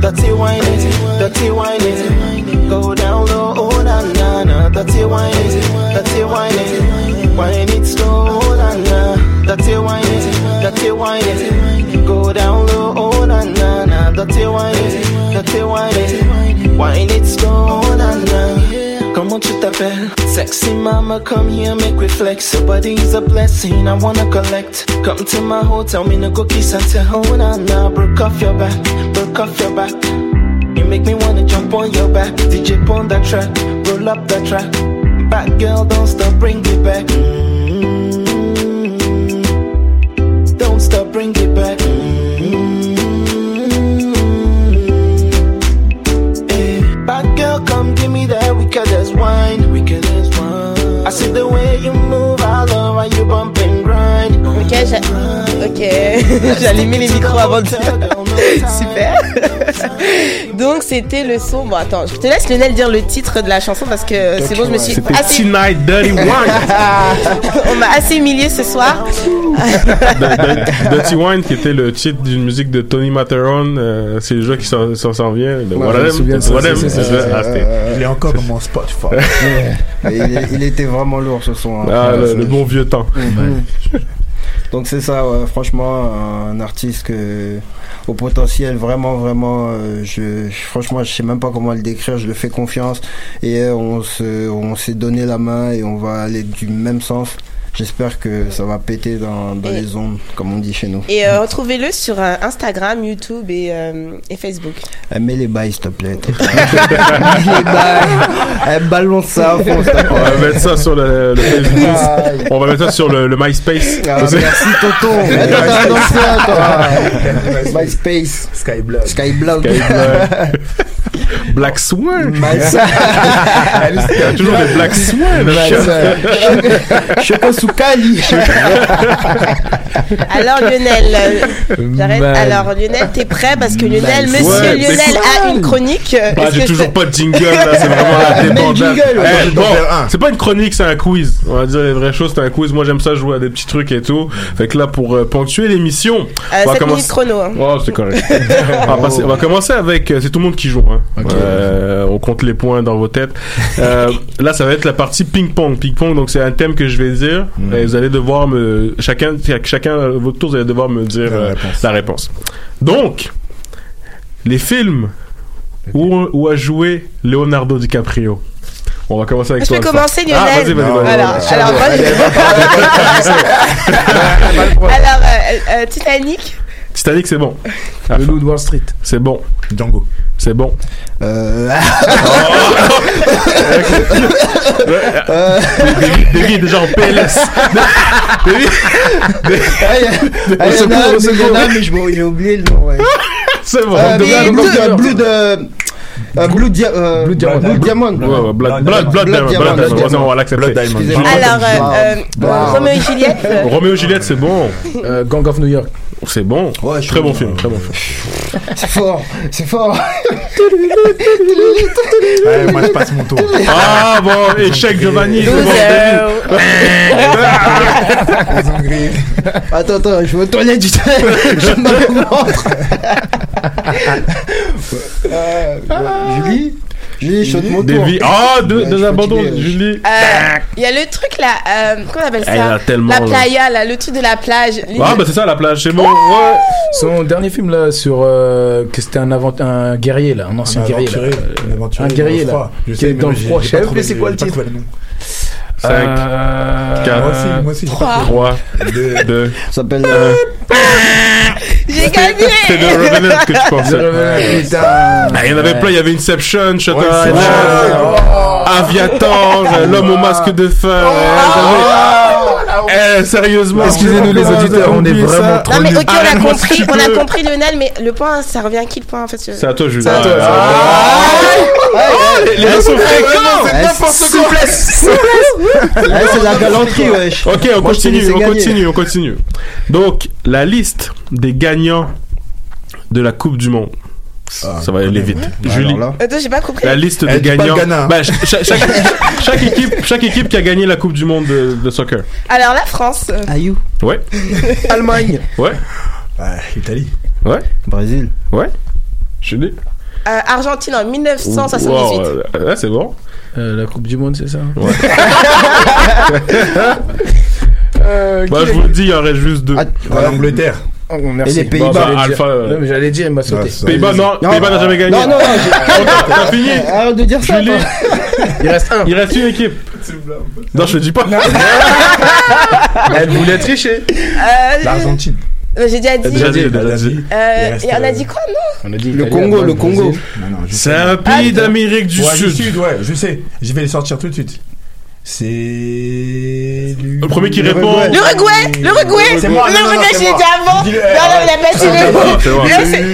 Dirty wine it, dirty wine it. Go down low, oh na na na. Dirty wine it, dirty wine it. Wine it slow, oh na na. Dirty wine it, dirty wine it. Go down low, oh na na na. Dirty wine dirty wine. Wine it slow, oh na na. Comment tu t'appelles? Sexy mama, come here, make we flex. Your body is a blessing, I wanna collect. Come to my hotel, me no go kiss and tell. Oh na na, broke off your back, broke off your back. You make me wanna jump on your back. DJ on that track, roll up that track. Back girl, don't stop, bring it back. Mm. The way you move, I love how you bump and grind. J'a- ok. j'ai allumé les micros avant de Super. Donc c'était le son. Bon attends, je te laisse Lionel dire le titre de la chanson parce que c'est bon, je me suis assez. Tonight Dirty Wine. On m'a assez humilié ce soir. Dirty Wine, qui était le titre d'une musique de Tony Matterhorn, euh, c'est le jeu qui s'en vient. What je c'est- Ah, l'ai encore dans mon Spotify. Il, était vraiment lourd ce son. hein. Ah, le, bon vieux temps. Donc c'est ça, franchement, un artiste au potentiel vraiment, vraiment, euh, je, je- franchement, je sais même pas comment le décrire, je le fais confiance. Et euh, on on s'est donné la main et on va aller du même sens. J'espère que ça va péter dans, dans les ondes, comme on dit chez nous. Et euh, retrouvez-le sur euh, Instagram, YouTube et, euh, et Facebook. Eh, mets les bails, s'il te plaît. mets les bails. Eh, balance ça fond. On va mettre ça sur le, le Facebook. On va mettre ça sur le, le MySpace. Ah, merci toi. MySpace. Skyblog. Skyblog. Skyblog. Black Swan. Il y a toujours des Black Swan. là. My- Choco Soukali. Alors Lionel, euh, j'arrête. Alors Lionel, t'es prêt? Parce que Lionel. Monsieur Ouais, Lionel a une chronique. euh, Ah, est-ce j'ai toujours c'est- pas de jingle là, c'est vraiment la débandade. Eh, bon, c'est pas une chronique, c'est un quiz. On va dire les vraies choses, c'est un quiz. Moi j'aime ça jouer à des petits trucs et tout. Fait que là pour euh, ponctuer l'émission, Euh, on va 7 commencer- chrono. hein. Oh, c'est correct. on, va passer- on va commencer avec. C'est tout le monde qui joue. Hein. Euh, on compte les points dans vos têtes. Euh, là, ça va être la partie ping-pong. Ping-pong, donc c'est un thème que je vais dire. Et vous allez devoir me. Chacun, chacun à votre tour, vous allez devoir me dire La euh, réponse. la réponse. Donc, les films où, où a joué Leonardo DiCaprio. On va commencer avec Je toi. peux Alpha. commencer Lionel Ah, vas-y, vas-y, vas-y. Alors, je- euh, euh, Titanic. Titanic, c'est bon. Le loup de Wall Street. C'est bon. Django. C'est bon. Euh, Davy est déjà en PLS. Davy- Ah, il y a- ah, il y en a un, mais il a je m'en- j'ai oublié le nom. C'est bon. Euh, Blue- de- euh, Blue Dia- euh, Blue Diamond. Blue Diamond. Blood, Blood, Blood, Blood Diamond, Diamond, Blood Blood Diamond. Diamond. On va l'accepter. Blood. Alors, euh, Wow. euh, Wow. Roméo et Juliette. Roméo et Juliette, c'est bon. Euh, Gang of New York. C'est bon. Ouais, Très suis- bon film. Très bon film. C'est fort, c'est fort. Ouais, moi, je passe mon tour. Ah bon, échec Giovanni. Attends, attends, je vais aux toilettes. Je me le ventre. Euh, Julie? Julie, Des vies. Ah, deux, deux abandons. Julie. Euh, Il y a le truc là, euh, comment on appelle Ah, ça a tellement, La playa là, le truc de la plage. Ah, bah c'est ça la plage, c'est bon. Oh Ouais. Son dernier film là sur euh, que c'était un avant un guerrier là, un ancien Un guerrier là. un guerrier là, qui sais, est dans le froid. Je sais c'est quoi le titre. Trouvé le nom. 5, Euh, 4, Moi aussi, moi aussi, j'ai pas Trois. trouvé. 3, Deux. 2, Ça s'appelle. 1. J'ai gagné C'est de Revenant que tu pensais. Ah, il y en avait plein, il y avait Inception, Shutter Island. Aviator, euh, L'homme au masque de feu. Eh, sérieusement. Excusez-nous, les auditeurs, on est vraiment ça. trop Non mais ok, on a compris, on a compris Lionel, mais le point, ça revient à qui le point en fait C'est à toi, Julie. C'est à toi. Les gens sont fréquents. Ouais, Souplesse. Ouais, c'est de la galanterie, wesh. Ok, on continue, on continue, on continue. Donc, la liste des gagnants de la Coupe du Monde. Ça va aller vite. Julie. Alors là. Attends, j'ai pas compris. La liste des gagnants. Bah, ch- chaque, chaque, chaque équipe, chaque équipe qui a gagné la Coupe du Monde de, de soccer. Alors la France, Ayou. Ouais. Allemagne. Ouais. Italie. Ouais. Brésil. Ouais. Julie. euh, Argentine en 1978. Wow, ouais, c'est bon. Euh, la Coupe du Monde, c'est ça? Ouais. Euh, Bah, je vous le dis, il y en reste juste deux. Ah, Ouais, L'Angleterre. Oh, merci. Et les Pays-Bas. Bah, dire- Alpha, euh, Non, mais j'allais dire, il m'a sauté. Ça- Pays-Bas, non. Non. Pays-Bas n'a jamais gagné. Non, non, non. T'as fini. Arrête de dire ça. Il reste un. Il reste une équipe. Non, je te dis pas. Elle voulait tricher. Euh, L'Argentine. euh, j'ai déjà dit. Déjà dit, déjà dit. Euh, et on a dit quoi non On a dit Le Congo, le Congo. C'est un pays Attends. d'Amérique du Ouais, Sud. ouais, je sais. Je vais les sortir tout de suite. C'est. Le premier qui répond. L'Uruguay L'Uruguay L'Uruguay, moi. dit avant. Non, non, euh, il a pas dit le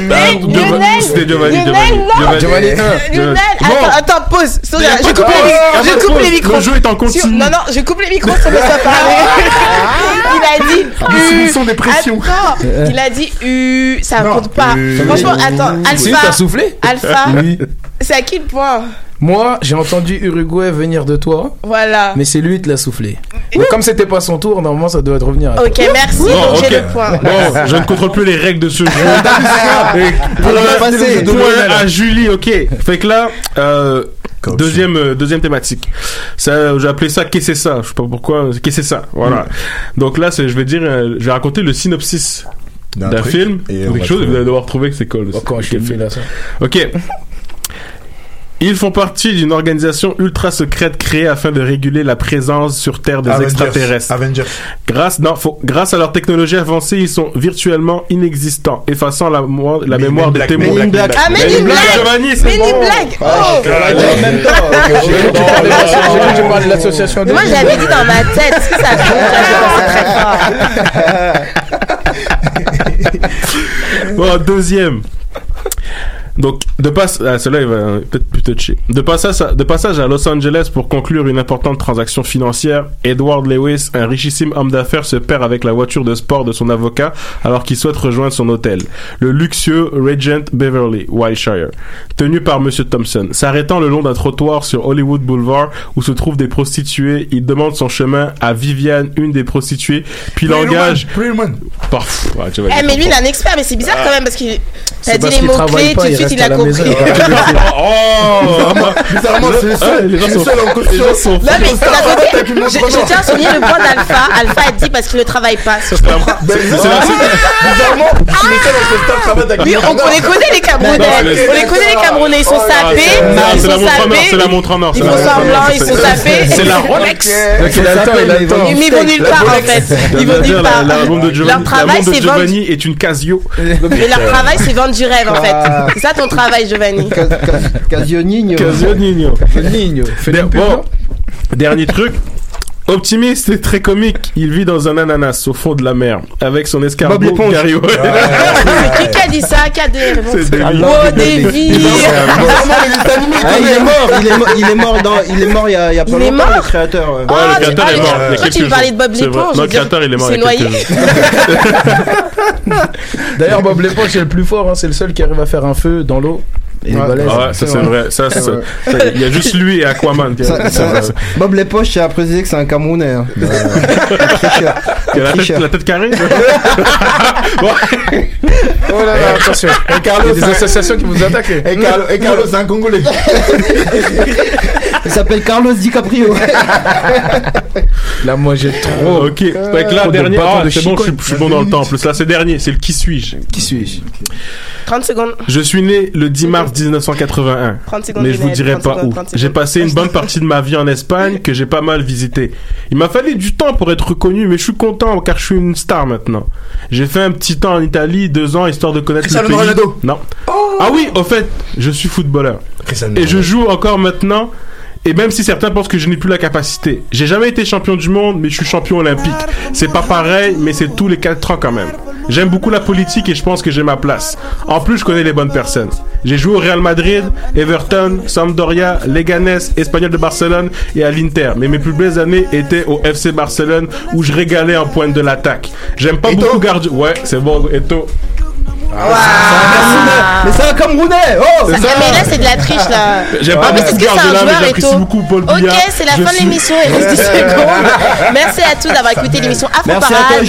Ah, Giovanni, Lionel Lionel, Giovanni. non Giovanni. Lionel, attends, attends, pause. Je pas coupe les pas Je coupe les micros. Le jeu est en continu. Non, non, je coupe les micros, ça me fait parler. Il a dit. U. sons des pressions. Attends, il a dit U. Ça compte pas. U. Franchement, attends. Alpha. t'as soufflé? Alpha. C'est à qui le point? Moi, j'ai entendu Uruguay venir de toi, Voilà. mais c'est lui qui l'a soufflé. Mais comme c'était pas son tour, normalement ça doit être revenir à toi. Ok, merci. Bon, Donc j'ai le point. Bon, je ne contrôle plus les règles de ce jeu. On va passer. À Julie, ok. Fait que là, euh, deuxième, euh, deuxième thématique. Ça, j'ai appelé ça Qu'est-ce que c'est ça? Je sais pas pourquoi. Qu'est-ce que c'est ça? Voilà. Donc là, c'est, je vais dire, euh, je vais raconter le synopsis D'un film. et Quelque chose, trouver. vous allez devoir trouver que c'est quoi. le- Oh, quand je film. là ça. Ok. Ils font partie d'une organisation ultra secrète créée afin de réguler la présence sur Terre des Avengers. extraterrestres. Avengers. Grâce, non, faut- grâce à leur technologie avancée, ils sont virtuellement inexistants, effaçant la, mémoire des témoins. Men in Black. Ah, Men in Black, Black Men in Oh En même temps. J'ai de l'association moi j'avais dit dans ma tête, si ça compte, j'avais pensé très fort. Bon, deuxième. Donc, de passe, ah, celui-là, il va euh, peut-être plus toucher. De passage, à, de passage à Los Angeles pour conclure une importante transaction financière, Edward Lewis, un richissime homme d'affaires, se perd avec la voiture de sport de son avocat alors qu'il souhaite rejoindre son hôtel, le luxueux Regent Beverly, Wilshire, tenu par Monsieur Thompson. S'arrêtant le long d'un trottoir sur Hollywood Boulevard où se trouvent des prostituées, il demande son chemin à Viviane, une des prostituées, puis l'engage. Pretty Woman. Parf- ouais, tu vas Eh, mais lui, il est un expert, mais c'est bizarre quand même parce qu'il t'as dit les tout de il suite reste il a à la maison, compris. Oh Bizarrement, c'est seul. les Je gens sont- en Non, mais d'un côté, je, tiens à souligner le point d'Alpha. Alpha a dit parce qu'il ne travaille pas. sur- Ben, C'est la- Bizarrement, je suis le seul en conscience qui travaille avec Oui, une on, on les connaît les Camerounais. Non, On les connaît les Camerounais. Ils sont Ah, sapés. c'est- Ils c'est la sont montre en or, sapés. c'est la montre en or. Ils c'est font la montre en semblant, or, ils c'est- sont sapés. C'est la Rolex. Donc il attend, il attend. Mais ils vont nulle part en fait. Ils vont nulle part. Leur travail, c'est vendre. Giovanni est une Casio. Mais leur travail, c'est vendre du rêve en fait. Ah. C'est ça ton travail, Giovanni. Cas- cas- Casio Nino. Casio Nino. Nino. Fais Der- une pub, bon, dernier truc. Optimiste et très comique, il vit dans un ananas au fond de la mer avec son Bob escargot l'éponge. Gary White. Qui qui a dit ça Qui a des réponses. Oh, Davy Ah, il est mort, il est mort, il est mort dans, il est mort il y a, il y a pas longtemps, mort le créateur. ouais. Ouais, Ah, le tu- créateur ah, est mort tu parlais de Bob l'éponge, le créateur il est mort il il y a s'est quelques noyé. jours. D'ailleurs, Bob l'éponge, c'est le plus fort, hein, c'est le seul qui arrive à faire un feu dans l'eau Il est Ouais. Ah ouais, ça c'est vrai. Ça, ça- il y a juste lui et Aquaman. qui- Ça- ça-. Bob les poches, j'ai apprécié que c'est un Camerounais. hein. Il a la tête, Tricheur. la tête carrée. Bon. Oh là là, attention. Et Carlos, Il y a des associations qui vous attaquent. Et Carlos, et Carlos, c'est un Congolais. Il s'appelle Carlos DiCaprio. Là, moi, j'ai trop. ok. Que là, dernier. Ah, c'est bon, je suis, bon dans le temps. En plus, là, c'est dernier. C'est le qui suis-je? Qui suis-je? 30 secondes. Je suis né le 10 mars 1981. 30 secondes, Mais je vous dirai 30 pas secondes, où. 30 J'ai passé une bonne partie de ma vie en Espagne que j'ai pas mal visité. Il m'a fallu du temps pour être reconnu, mais je suis content car je suis une star maintenant. J'ai fait un petit temps en Italie, deux ans, histoire de connaître Cristiano le pays. Ronaldo. Non. Ah oui, au fait, je suis footballeur. Cristiano Et je joue encore maintenant. Et même si certains pensent que je n'ai plus la capacité, j'ai jamais été champion du monde, mais je suis champion olympique. C'est pas pareil, mais c'est tous les 4 ans quand même. J'aime beaucoup la politique et je pense que j'ai ma place. En plus, je connais les bonnes personnes. J'ai joué au Real Madrid, Everton, Sampdoria, Leganés, Espagnol de Barcelone et à l'Inter. Mais mes plus belles années étaient au FC Barcelone où je régalais en pointe de l'attaque. J'aime pas beaucoup garder. Ouais, c'est bon, Eto. Mais c'est un Camerounais. Oh Ça- mais là, c'est de la triche, là. J'aime pas beaucoup est-ce que c'est Guardiola, un mais joueur, j'apprécie beaucoup Paul Ok, c'est la Je fin de l'émission. Il reste 10 secondes. Merci à tous d'avoir écouté l'émission Afro Parade.